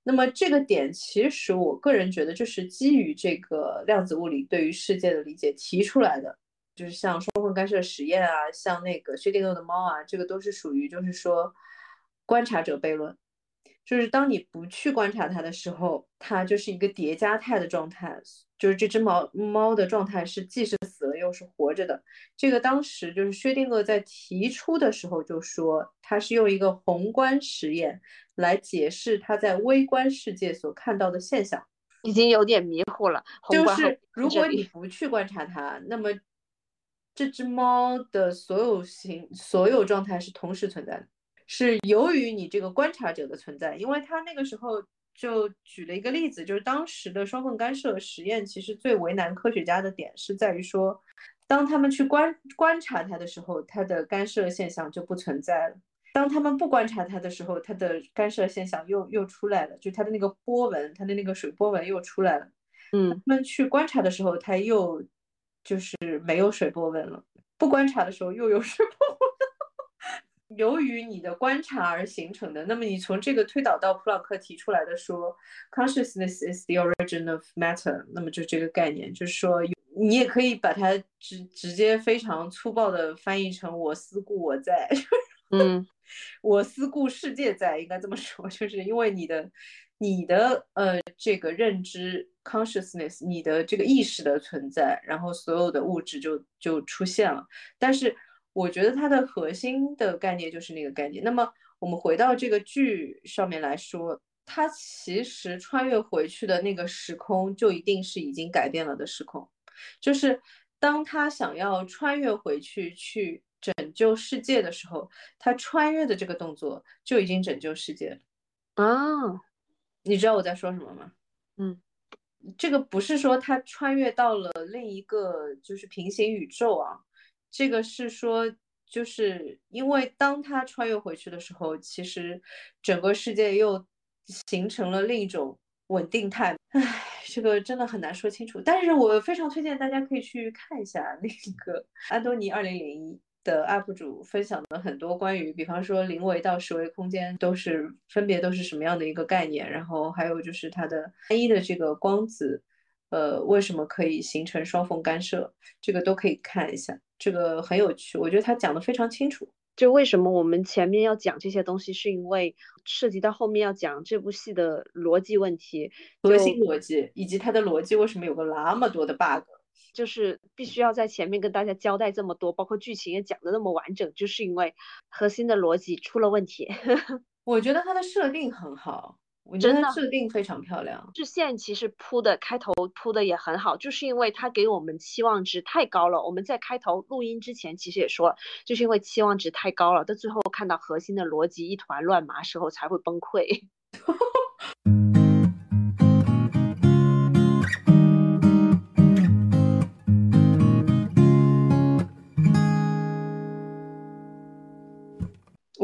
那么这个点，其实我个人觉得，就是基于这个量子物理对于世界的理解提出来的。就是像双缝干涉实验啊，像那个薛定谔的猫啊，这个都是属于就是说观察者悖论。就是当你不去观察它的时候，它就是一个叠加态的状态。就是这只猫猫的状态是既是死了又是活着的。这个当时就是薛定谔在提出的时候就说，他是用一个宏观实验来解释他在微观世界所看到的现象。已经有点迷糊了。就是如果你不去观察它，那么。这只猫的所有形、所有状态是同时存在的，是由于你这个观察者的存在。因为他那个时候就举了一个例子，就是当时的双缝干涉实验，其实最为难科学家的点是在于说，当他们去观观察它的时候，它的干涉现象就不存在了；当他们不观察它的时候，它的干涉现象又又出来了，就它的那个波纹，它的那个水波纹又出来了。嗯，他们去观察的时候，它又。就是没有水波纹了，不观察的时候又有水波纹。由于你的观察而形成的，那么你从这个推导到普朗克提出来的说，consciousness is the origin of matter，那么就这个概念，就是说你也可以把它直直接非常粗暴的翻译成我思故我在，嗯，我思故世界在，应该这么说，就是因为你的你的呃这个认知。consciousness，你的这个意识的存在，然后所有的物质就就出现了。但是我觉得它的核心的概念就是那个概念。那么我们回到这个剧上面来说，它其实穿越回去的那个时空就一定是已经改变了的时空。就是当他想要穿越回去去拯救世界的时候，他穿越的这个动作就已经拯救世界了。啊，你知道我在说什么吗？嗯。这个不是说他穿越到了另一个就是平行宇宙啊，这个是说就是因为当他穿越回去的时候，其实整个世界又形成了另一种稳定态。唉，这个真的很难说清楚。但是我非常推荐大家可以去看一下那个安东尼二零零一。的 UP 主分享了很多关于，比方说零维到十维空间都是分别都是什么样的一个概念，然后还有就是它的单一的这个光子，呃，为什么可以形成双缝干涉，这个都可以看一下，这个很有趣，我觉得他讲的非常清楚。就为什么我们前面要讲这些东西，是因为涉及到后面要讲这部戏的逻辑问题，核心逻辑，以及它的逻辑为什么有个那么多的 bug。就是必须要在前面跟大家交代这么多，包括剧情也讲的那么完整，就是因为核心的逻辑出了问题。我觉得它的设定很好，我觉得设定非常漂亮。支线其实铺的开头铺的也很好，就是因为它给我们期望值太高了。我们在开头录音之前其实也说，就是因为期望值太高了，到最后看到核心的逻辑一团乱麻时候才会崩溃。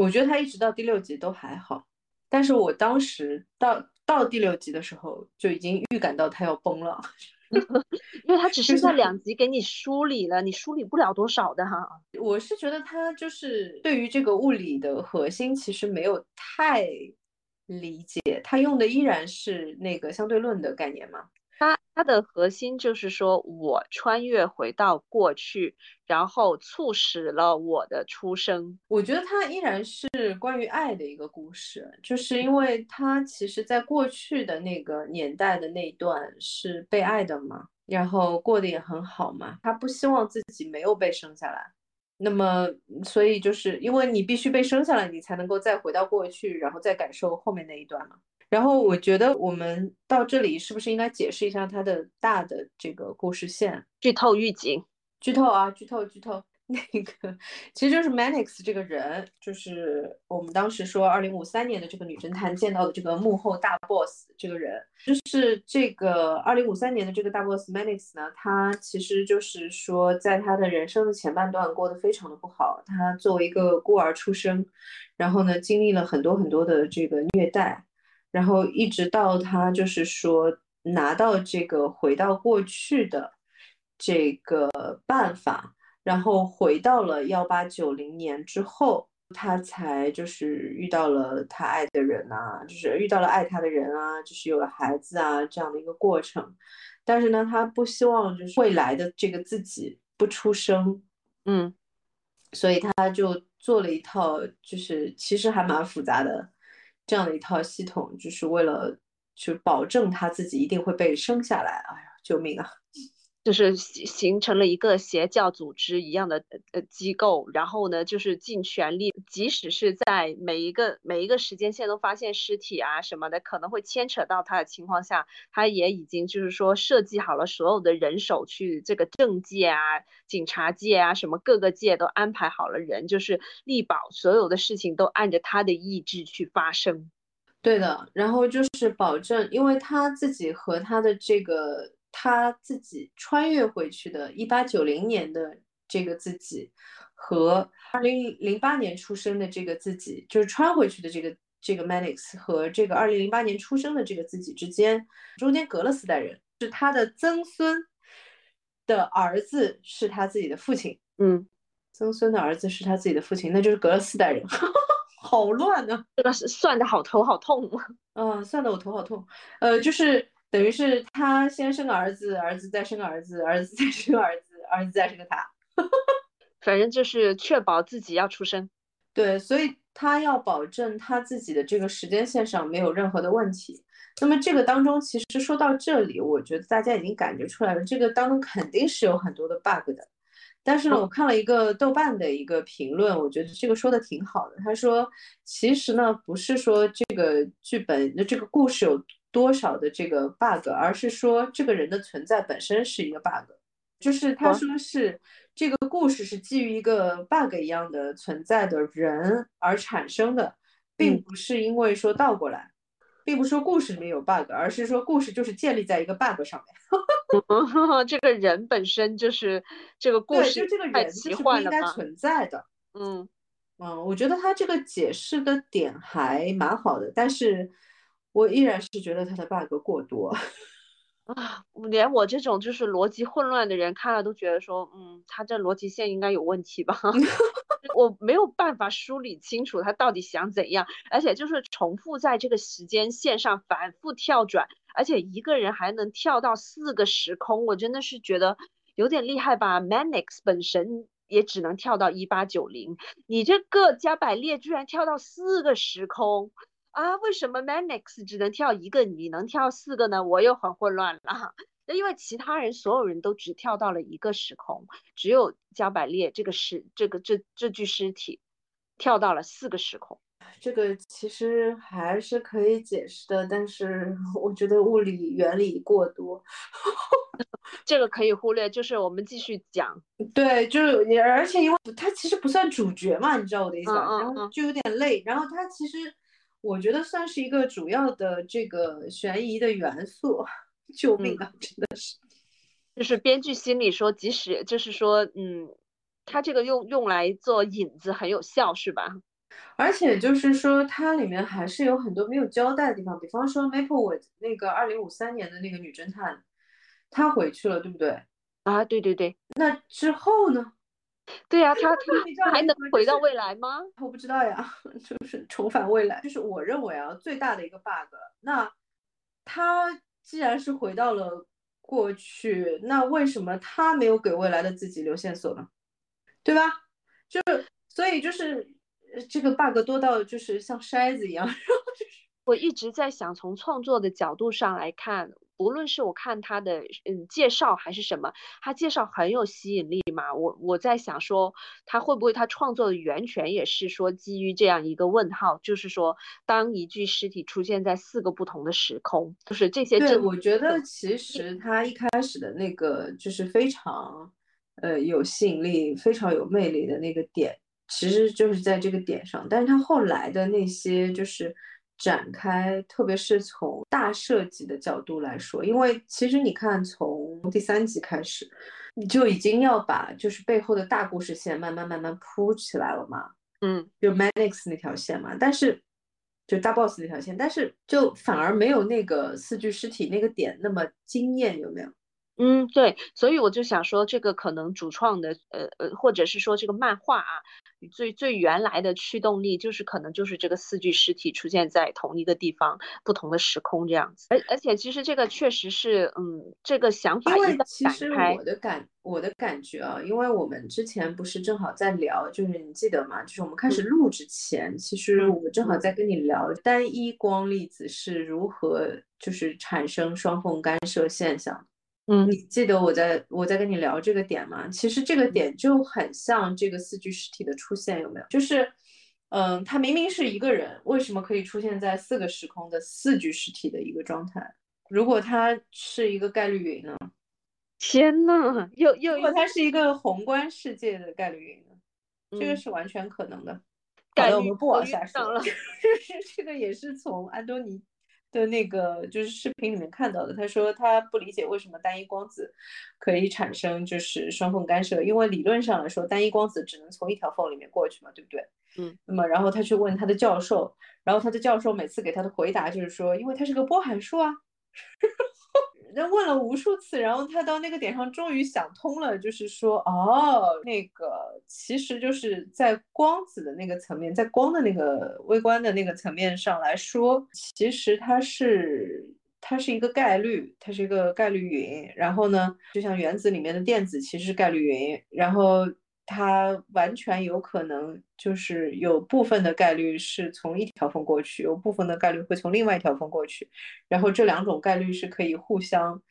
我觉得他一直到第六集都还好，但是我当时到到第六集的时候，就已经预感到他要崩了，因为他只剩下两集给你梳理了，你梳理不了多少的哈。我是觉得他就是对于这个物理的核心，其实没有太理解，他用的依然是那个相对论的概念嘛。它的核心就是说我穿越回到过去，然后促使了我的出生。我觉得它依然是关于爱的一个故事，就是因为他其实在过去的那个年代的那一段是被爱的嘛，然后过得也很好嘛，他不希望自己没有被生下来。那么，所以就是因为你必须被生下来，你才能够再回到过去，然后再感受后面那一段嘛。然后我觉得我们到这里是不是应该解释一下它的大的这个故事线？剧透预警，剧透啊，剧透剧透。那个其实就是 Mannix 这个人，就是我们当时说二零五三年的这个女侦探见到的这个幕后大 boss 这个人，就是这个二零五三年的这个大 boss Mannix 呢，他其实就是说在他的人生的前半段过得非常的不好，他作为一个孤儿出生，然后呢经历了很多很多的这个虐待。然后一直到他就是说拿到这个回到过去的这个办法，然后回到了幺八九零年之后，他才就是遇到了他爱的人啊，就是遇到了爱他的人啊，就是有了孩子啊这样的一个过程。但是呢，他不希望就是未来的这个自己不出生，嗯，所以他就做了一套，就是其实还蛮复杂的。这样的一套系统，就是为了去保证他自己一定会被生下来。哎呀，救命啊！就是形形成了一个邪教组织一样的呃机构，然后呢，就是尽全力，即使是在每一个每一个时间线都发现尸体啊什么的，可能会牵扯到他的情况下，他也已经就是说设计好了所有的人手去这个政界啊、警察界啊什么各个界都安排好了人，就是力保所有的事情都按着他的意志去发生。对的，然后就是保证，因为他自己和他的这个。他自己穿越回去的1890年的这个自己，和2008年出生的这个自己，就是穿回去的这个这个 Mannix 和这个2008年出生的这个自己之间，中间隔了四代人，是他的曾孙的儿子是他自己的父亲，嗯，曾孙的儿子是他自己的父亲，那就是隔了四代人，好乱呢，这个是算的好头好痛，嗯，算的我头好痛，呃，就是。等于是他先生个儿子，儿子再生个儿子，儿子再生个儿子，儿子再生个他，反正就是确保自己要出生。对，所以他要保证他自己的这个时间线上没有任何的问题。那么这个当中，其实说到这里，我觉得大家已经感觉出来了，这个当中肯定是有很多的 bug 的。但是呢，我看了一个豆瓣的一个评论，我觉得这个说的挺好的。他说，其实呢，不是说这个剧本的这个故事有。多少的这个 bug，而是说这个人的存在本身是一个 bug，就是他说是这个故事是基于一个 bug 一样的存在的人而产生的，并不是因为说倒过来，并不是说故事里面有 bug，而是说故事就是建立在一个 bug 上面。这个人本身就是这个故事太奇幻了吗？存在的，嗯嗯，我觉得他这个解释的点还蛮好的，但是。我依然是觉得它的 bug 过多 啊，连我这种就是逻辑混乱的人看了都觉得说，嗯，他这逻辑线应该有问题吧？我没有办法梳理清楚他到底想怎样，而且就是重复在这个时间线上反复跳转，而且一个人还能跳到四个时空，我真的是觉得有点厉害吧？Mannix 本身也只能跳到一八九零，你这个加百列居然跳到四个时空。啊，为什么 Mannix 只能跳一个，你能跳四个呢？我又很混乱了。那因为其他人所有人都只跳到了一个时空，只有加百列这个尸，这个这这具尸体跳到了四个时空。这个其实还是可以解释的，但是 我觉得物理原理过多，这个可以忽略。就是我们继续讲，对，就是你，而且因为他其实不算主角嘛，你知道我的意思吧？然后就有点累，然后他其实。我觉得算是一个主要的这个悬疑的元素。救命啊！真的是，就是编剧心里说，即使就是说，嗯，他这个用用来做引子很有效，是吧？而且就是说，它里面还是有很多没有交代的地方，比方说 Maplewood 那个二零五三年的那个女侦探，她回去了，对不对？啊，对对对。那之后呢？对呀，他他还能回到未来吗？我不知道呀，就是重返未来。就是我认为啊，最大的一个 bug，那他既然是回到了过去，那为什么他没有给未来的自己留线索呢？对吧？就所以就是这个 bug 多到就是像筛子一样，然后就是。我一直在想，从创作的角度上来看，不论是我看他的嗯介绍还是什么，他介绍很有吸引力嘛。我我在想说，他会不会他创作的源泉也是说基于这样一个问号，就是说，当一具尸体出现在四个不同的时空，就是这些。对，我觉得其实他一开始的那个就是非常呃有吸引力、非常有魅力的那个点，其实就是在这个点上。但是他后来的那些就是。展开，特别是从大设计的角度来说，因为其实你看，从第三集开始，你就已经要把就是背后的大故事线慢慢慢慢铺起来了嘛，嗯，就 Manix 那条线嘛，但是就大 boss 那条线，但是就反而没有那个四具尸体那个点那么惊艳，有没有？嗯，对，所以我就想说，这个可能主创的，呃呃，或者是说这个漫画啊，最最原来的驱动力就是可能就是这个四具尸体出现在同一个地方，不同的时空这样子。而而且其实这个确实是，嗯，这个想法。因为其实我的感我的感觉啊，因为我们之前不是正好在聊，就是你记得吗？就是我们开始录之前，其实我们正好在跟你聊单一光粒子是如何就是产生双缝干涉现象。嗯，你记得我在我在跟你聊这个点吗？其实这个点就很像这个四具尸体的出现，有没有？就是，嗯，他明明是一个人，为什么可以出现在四个时空的四具尸体的一个状态？如果他是一个概率云呢？天呐，又又如果它是一个宏观世界的概率云呢？这个是完全可能的。好的，我们不往下说了。就是这个也是从安东尼。的那个就是视频里面看到的，他说他不理解为什么单一光子可以产生就是双缝干涉，因为理论上来说单一光子只能从一条缝里面过去嘛，对不对？嗯，那么然后他去问他的教授，然后他的教授每次给他的回答就是说，因为它是个波函数啊。人问了无数次，然后他到那个点上终于想通了，就是说，哦，那个其实就是在光子的那个层面，在光的那个微观的那个层面上来说，其实它是它是一个概率，它是一个概率云。然后呢，就像原子里面的电子其实是概率云，然后。它完全有可能就是有部分的概率是从一条缝过去，有部分的概率会从另外一条缝过去，然后这两种概率是可以互相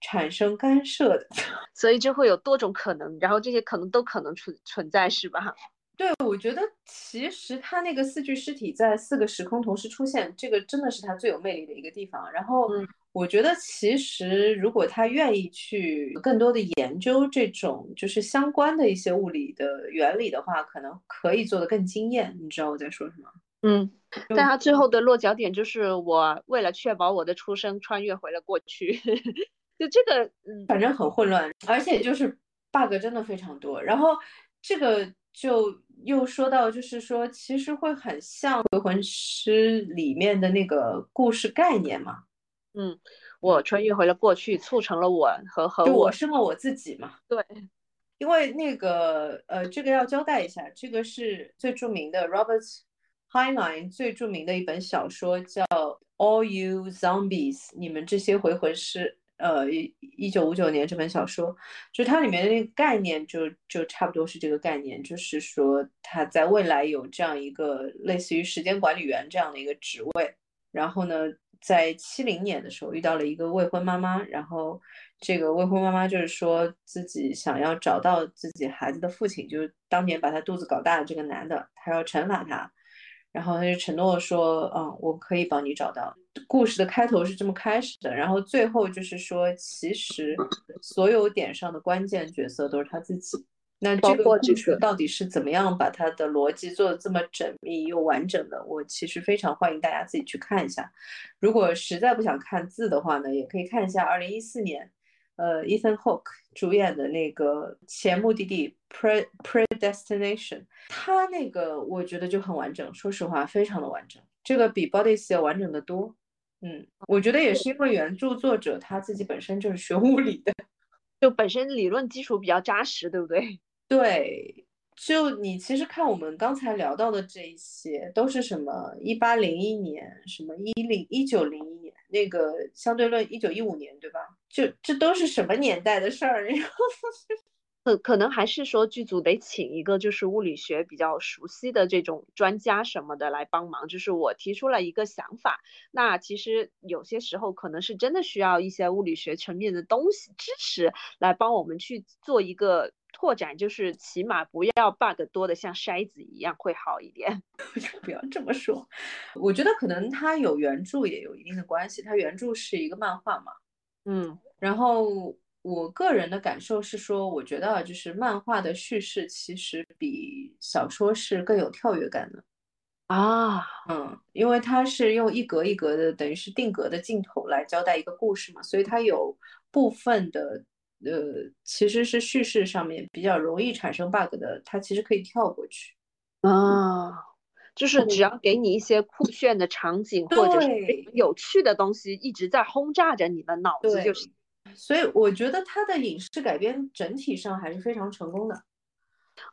产生干涉的，所以就会有多种可能，然后这些可能都可能存存在，是吧？对，我觉得其实它那个四具尸体在四个时空同时出现，这个真的是它最有魅力的一个地方。然后。我觉得其实，如果他愿意去更多的研究这种就是相关的一些物理的原理的话，可能可以做得更惊艳。你知道我在说什么？嗯，但他最后的落脚点就是我为了确保我的出生穿越回了过去，就这个，嗯，反正很混乱，而且就是 bug 真的非常多。然后这个就又说到，就是说其实会很像《回魂师》里面的那个故事概念嘛。嗯，我穿越回了过去，促成了我和和我生了我自己嘛。对，因为那个呃，这个要交代一下，这个是最著名的 Robert Heinlein 最著名的一本小说，叫《All You Zombies》，你们这些回魂师。呃，一一九五九年这本小说，就它里面的那个概念，就就差不多是这个概念，就是说他在未来有这样一个类似于时间管理员这样的一个职位，然后呢。在七零年的时候遇到了一个未婚妈妈，然后这个未婚妈妈就是说自己想要找到自己孩子的父亲，就是当年把她肚子搞大的这个男的，他要惩罚他，然后他就承诺说，嗯，我可以帮你找到。故事的开头是这么开始的，然后最后就是说，其实所有点上的关键角色都是他自己。那这个故事到底是怎么样把它的逻辑做的这么缜密又完整的？我其实非常欢迎大家自己去看一下。如果实在不想看字的话呢，也可以看一下二零一四年呃，Ethan Hawke 主演的那个《前目的地》（Pre Predestination），它那个我觉得就很完整，说实话，非常的完整，这个比 Bodies 要完整的多。嗯，我觉得也是因为原著作者他自己本身就是学物理的，就本身理论基础比较扎实，对不对？对。就你其实看我们刚才聊到的这一些，都是什么一八零一年，什么一零一九零一年，那个相对论一九一五年，对吧？就这都是什么年代的事儿？然后可可能还是说剧组得请一个就是物理学比较熟悉的这种专家什么的来帮忙。就是我提出了一个想法，那其实有些时候可能是真的需要一些物理学层面的东西支持来帮我们去做一个。拓展就是起码不要 bug 多的像筛子一样会好一点。不要这么说，我觉得可能它有原著也有一定的关系。它原著是一个漫画嘛，嗯。然后我个人的感受是说，我觉得就是漫画的叙事其实比小说是更有跳跃感的啊。嗯，因为它是用一格一格的，等于是定格的镜头来交代一个故事嘛，所以它有部分的。呃，其实是叙事上面比较容易产生 bug 的，它其实可以跳过去啊，就是只要给你一些酷炫的场景或者是有趣的东西，一直在轰炸着你的脑子就行。所以我觉得它的影视改编整体上还是非常成功的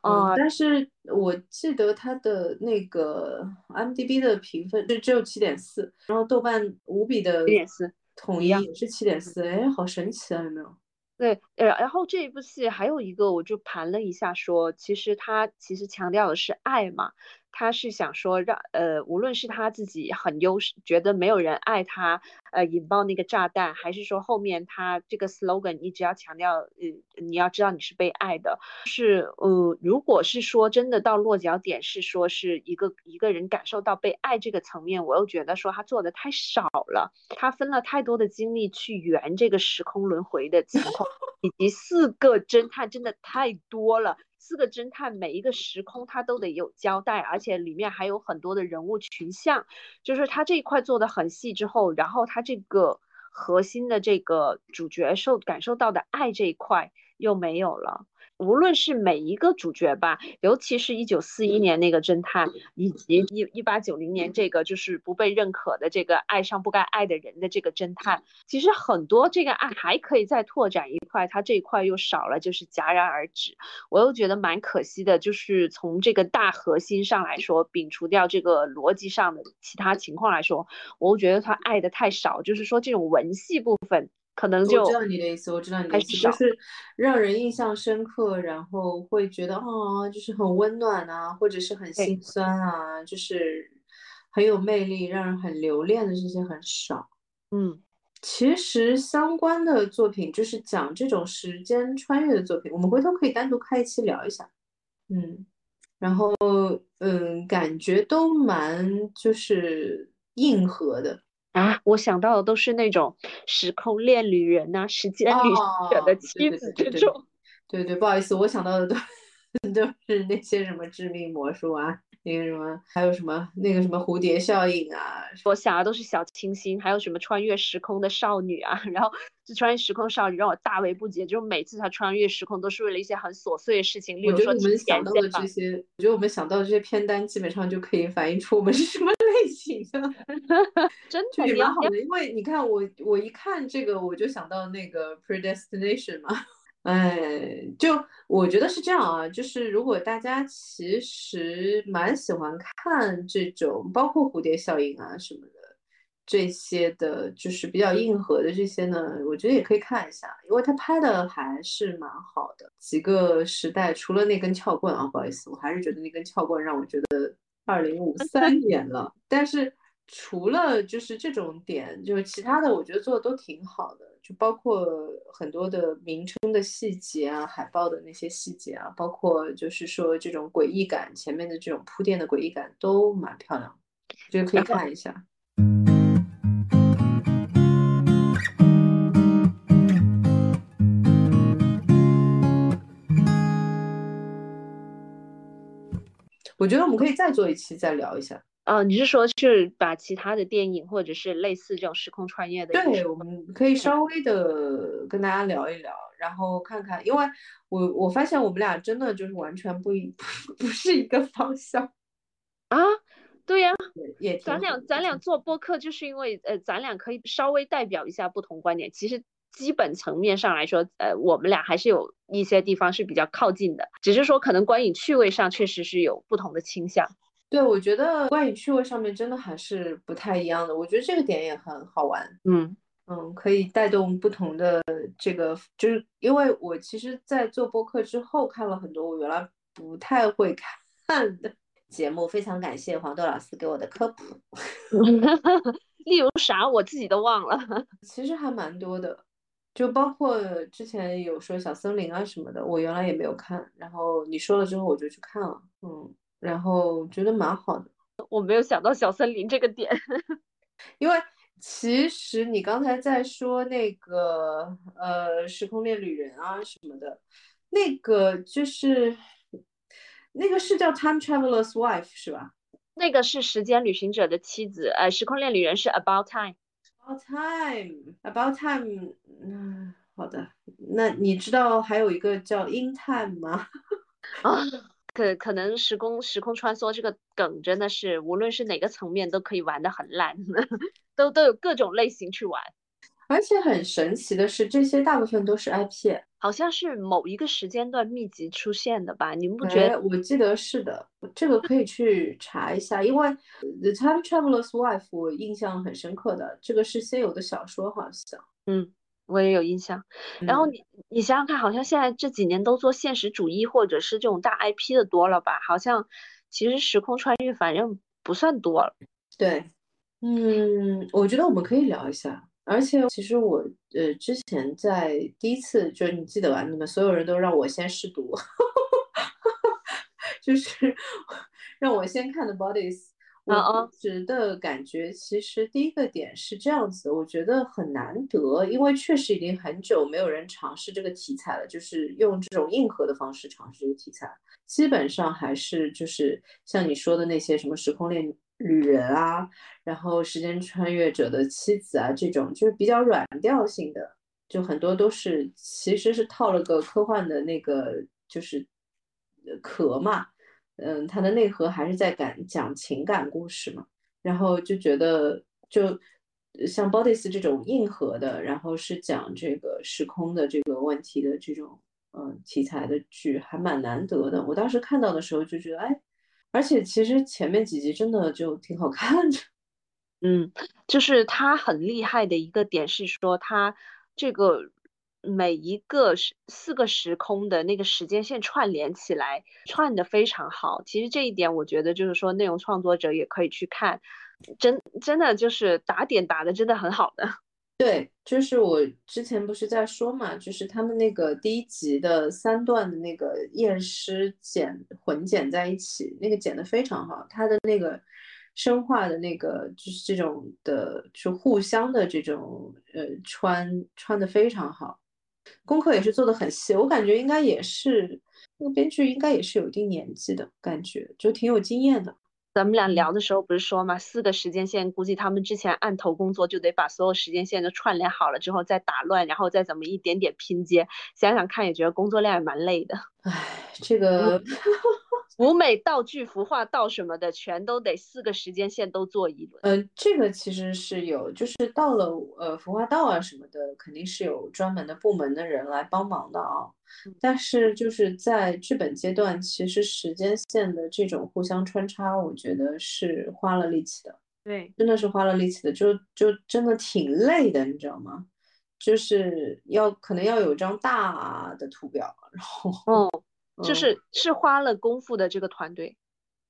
啊。但是我记得它的那个 m d b 的评分是只有七点四，然后豆瓣无比的七点四，统一也是七点四，哎，好神奇啊，有没有？对，呃，然后这一部戏还有一个，我就盘了一下，说其实他其实强调的是爱嘛。他是想说让呃，无论是他自己很优势，觉得没有人爱他，呃，引爆那个炸弹，还是说后面他这个 slogan 一直要强调，呃，你要知道你是被爱的，是呃，如果是说真的到落脚点是说是一个一个人感受到被爱这个层面，我又觉得说他做的太少了，他分了太多的精力去圆这个时空轮回的情况，以及四个侦探真的太多了。四个侦探，每一个时空他都得有交代，而且里面还有很多的人物群像，就是他这一块做的很细之后，然后他这个核心的这个主角受感受到的爱这一块又没有了。无论是每一个主角吧，尤其是一九四一年那个侦探，以及一一八九零年这个就是不被认可的这个爱上不该爱的人的这个侦探，其实很多这个爱还可以再拓展一块，他这一块又少了，就是戛然而止。我又觉得蛮可惜的，就是从这个大核心上来说，摒除掉这个逻辑上的其他情况来说，我又觉得他爱的太少，就是说这种文戏部分。可能就我知道你的意思，我知道你的意思，就是让人印象深刻，然后会觉得啊，就是很温暖啊，或者是很心酸啊，就是很有魅力，让人很留恋的这些很少。嗯，其实相关的作品，就是讲这种时间穿越的作品，我们回头可以单独开一期聊一下。嗯，然后嗯，感觉都蛮就是硬核的。啊，我想到的都是那种时空恋旅人呐，时间旅行者的妻子这种。对对，不好意思，我想到的都 都是那些什么致命魔术啊。那个什么，还有什么那个什么蝴蝶效应啊？我想的都是小清新，还有什么穿越时空的少女啊？然后这穿越时空少女让我大为不解，就是每次她穿越时空都是为了一些很琐碎的事情，例如说我们想到的这些，我觉得我们想到的这些片单基本上就可以反映出我们是什么类型的。真的也蛮好的，因为你看我我一看这个我就想到那个 predestination 嘛。哎，就我觉得是这样啊，就是如果大家其实蛮喜欢看这种，包括蝴蝶效应啊什么的这些的，就是比较硬核的这些呢，我觉得也可以看一下，因为他拍的还是蛮好的。几个时代，除了那根撬棍啊，不好意思，我还是觉得那根撬棍让我觉得 二零五三年了。但是除了就是这种点，就是其他的，我觉得做的都挺好的。就包括很多的名称的细节啊，海报的那些细节啊，包括就是说这种诡异感，前面的这种铺垫的诡异感都蛮漂亮，觉得可以看一下。我觉得我们可以再做一期再聊一下。哦，你是说是把其他的电影或者是类似这种时空穿越的？对，我们可以稍微的跟大家聊一聊，然后看看，因为我我发现我们俩真的就是完全不一 不是一个方向啊。对呀，也咱俩咱俩做播客就是因为呃，咱俩可以稍微代表一下不同观点。其实基本层面上来说，呃，我们俩还是有一些地方是比较靠近的，只是说可能观影趣味上确实是有不同的倾向。对，我觉得观影趣味上面真的还是不太一样的。我觉得这个点也很好玩。嗯嗯，可以带动不同的这个，就是因为我其实，在做播客之后看了很多我原来不太会看的 节目。非常感谢黄豆老师给我的科普。例如啥，我自己都忘了。其实还蛮多的，就包括之前有说小森林啊什么的，我原来也没有看。然后你说了之后，我就去看了。嗯。然后觉得蛮好的，我没有想到小森林这个点，因为其实你刚才在说那个呃时空恋旅人啊什么的，那个就是那个是叫 Time Traveler's Wife 是吧？那个是时间旅行者的妻子，呃，时空恋旅人是 About Time，About Time，About Time，嗯，好的，那你知道还有一个叫 In Time 吗？啊。可可能时空时空穿梭这个梗真的是无论是哪个层面都可以玩的很烂，都都有各种类型去玩。而且很神奇的是，这些大部分都是 IP，好像是某一个时间段密集出现的吧？你们不觉得？我记得是的，这个可以去查一下，因为《The Time Traveler's Wife》我印象很深刻的，这个是先有的小说，好像。嗯。我也有印象，然后你你想想看，好像现在这几年都做现实主义或者是这种大 IP 的多了吧？好像其实时空穿越反正不算多了。对，嗯，我觉得我们可以聊一下。而且其实我呃之前在第一次就是你记得吧？你们所有人都让我先试读，就是让我先看的 Bodies。我当时的感觉，其实第一个点是这样子，我觉得很难得，因为确实已经很久没有人尝试这个题材了，就是用这种硬核的方式尝试这个题材，基本上还是就是像你说的那些什么时空恋旅人啊，然后时间穿越者的妻子啊，这种就是比较软调性的，就很多都是其实是套了个科幻的那个就是壳嘛。嗯，它的内核还是在感讲情感故事嘛，然后就觉得就像 Bodies 这种硬核的，然后是讲这个时空的这个问题的这种嗯题材的剧，还蛮难得的。我当时看到的时候就觉得，哎，而且其实前面几集真的就挺好看的。嗯，就是它很厉害的一个点是说，它这个。每一个时四个时空的那个时间线串联起来，串的非常好。其实这一点，我觉得就是说，内容创作者也可以去看，真真的就是打点打的真的很好的。对，就是我之前不是在说嘛，就是他们那个第一集的三段的那个验尸剪混剪在一起，那个剪的非常好，他的那个生化的那个就是这种的，就互相的这种呃穿穿的非常好。功课也是做的很细，我感觉应该也是那个编剧应该也是有一定年纪的感觉，就挺有经验的。咱们俩聊的时候不是说嘛，四个时间线，估计他们之前案头工作就得把所有时间线都串联好了之后再打乱，然后再怎么一点点拼接。想想看，也觉得工作量也蛮累的。唉，这个。舞美道具、服化道什么的，全都得四个时间线都做一轮。嗯，这个其实是有，就是到了呃服化道啊什么的，肯定是有专门的部门的人来帮忙的啊。但是就是在剧本阶段，其实时间线的这种互相穿插，我觉得是花了力气的。对，真的是花了力气的，就就真的挺累的，你知道吗？就是要可能要有张大的图表，然后嗯。就是是花了功夫的这个团队，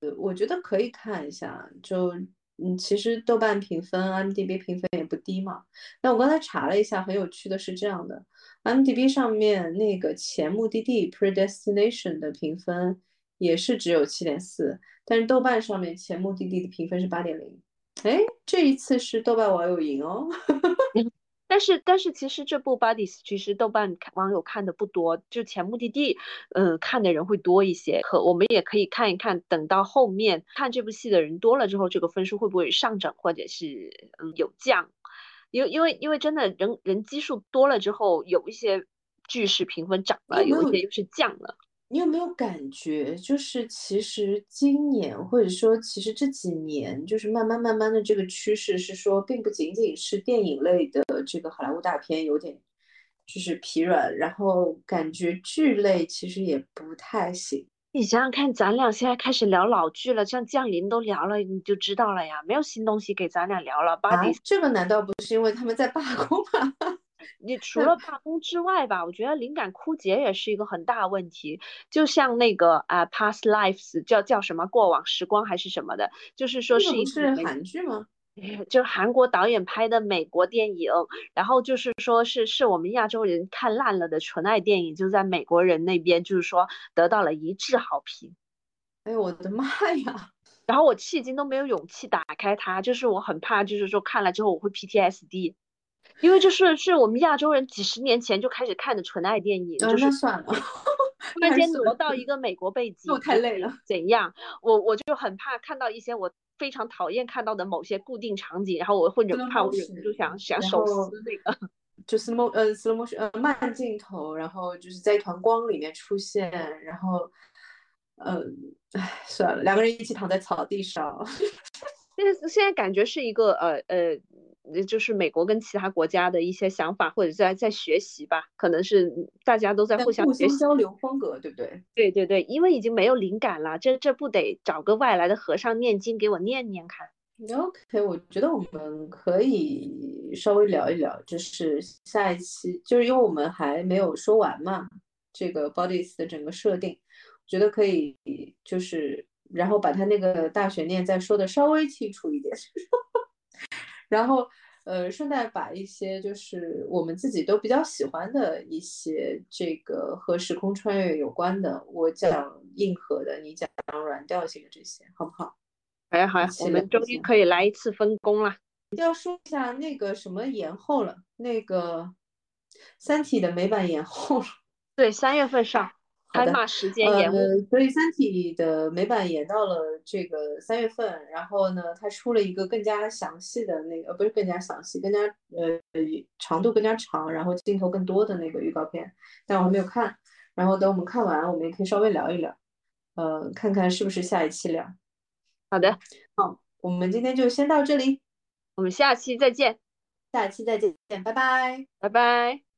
呃，我觉得可以看一下。就嗯，其实豆瓣评分、IMDB 评分也不低嘛。那我刚才查了一下，很有趣的是这样的：IMDB 上面那个前目的地 （Predestination） 的评分也是只有七点四，但是豆瓣上面前目的地的评分是八点零。哎，这一次是豆瓣网友赢哦。但是但是其实这部 Buddies 其实豆瓣网友看的不多，就前目的地，嗯，看的人会多一些。可我们也可以看一看，等到后面看这部戏的人多了之后，这个分数会不会上涨，或者是嗯有降？因为因为因为真的人人基数多了之后，有一些剧是评分涨了，有一些又是降了。你有没有感觉，就是其实今年或者说其实这几年，就是慢慢慢慢的这个趋势是说，并不仅仅是电影类的这个好莱坞大片有点就是疲软，然后感觉剧类其实也不太行。你想想看，咱俩现在开始聊老剧了，像《降临》都聊了，你就知道了呀，没有新东西给咱俩聊了。啊，这个难道不是因为他们在罢工吗？你除了罢工之外吧，我觉得灵感枯竭也是一个很大问题。就像那个啊，Past Lives 叫叫什么过往时光还是什么的，就是说是一是韩剧吗？就韩国导演拍的美国电影，然后就是说是是我们亚洲人看烂了的纯爱电影，就在美国人那边就是说得到了一致好评。哎呦我的妈呀！然后我迄今都没有勇气打开它，就是我很怕，就是说看了之后我会 PTSD。因为就是是我们亚洲人几十年前就开始看的纯爱电影，就是算了，突然间挪到一个美国背景，太累了。怎样？我我就很怕看到一些我非常讨厌看到的某些固定场景，然后我会忍怕，我忍不住想想手撕那个，就 slow 呃 slow motion 呃慢镜头，然后就是在一团光里面出现，然后嗯，唉，算了，两个人一起躺在草地上。现在现在感觉是一个呃呃。就是美国跟其他国家的一些想法，或者在在学习吧，可能是大家都在互相学习交流风格，对不对？对对对，因为已经没有灵感了，这这不得找个外来的和尚念经给我念念看？OK，我觉得我们可以稍微聊一聊，就是下一期，就是因为我们还没有说完嘛，这个 Bodies 的整个设定，我觉得可以就是然后把他那个大悬念再说的稍微清楚一点。然后，呃，顺带把一些就是我们自己都比较喜欢的一些这个和时空穿越有关的，我讲硬核的，你讲软调性的这些，好不好？好呀，好呀，我们终于可以来一次分工了。要说一下那个什么延后了，那个《三体》的美版延后了。对，三月份上。开码时间延误，所以《三体》的美版延到了这个三月份。然后呢，它出了一个更加详细的那个，呃不是更加详细，更加呃长度更加长，然后镜头更多的那个预告片，但我还没有看。然后等我们看完，我们也可以稍微聊一聊，呃，看看是不是下一期聊。好的，好，我们今天就先到这里，我们下期再见，下期再见，拜拜，拜拜。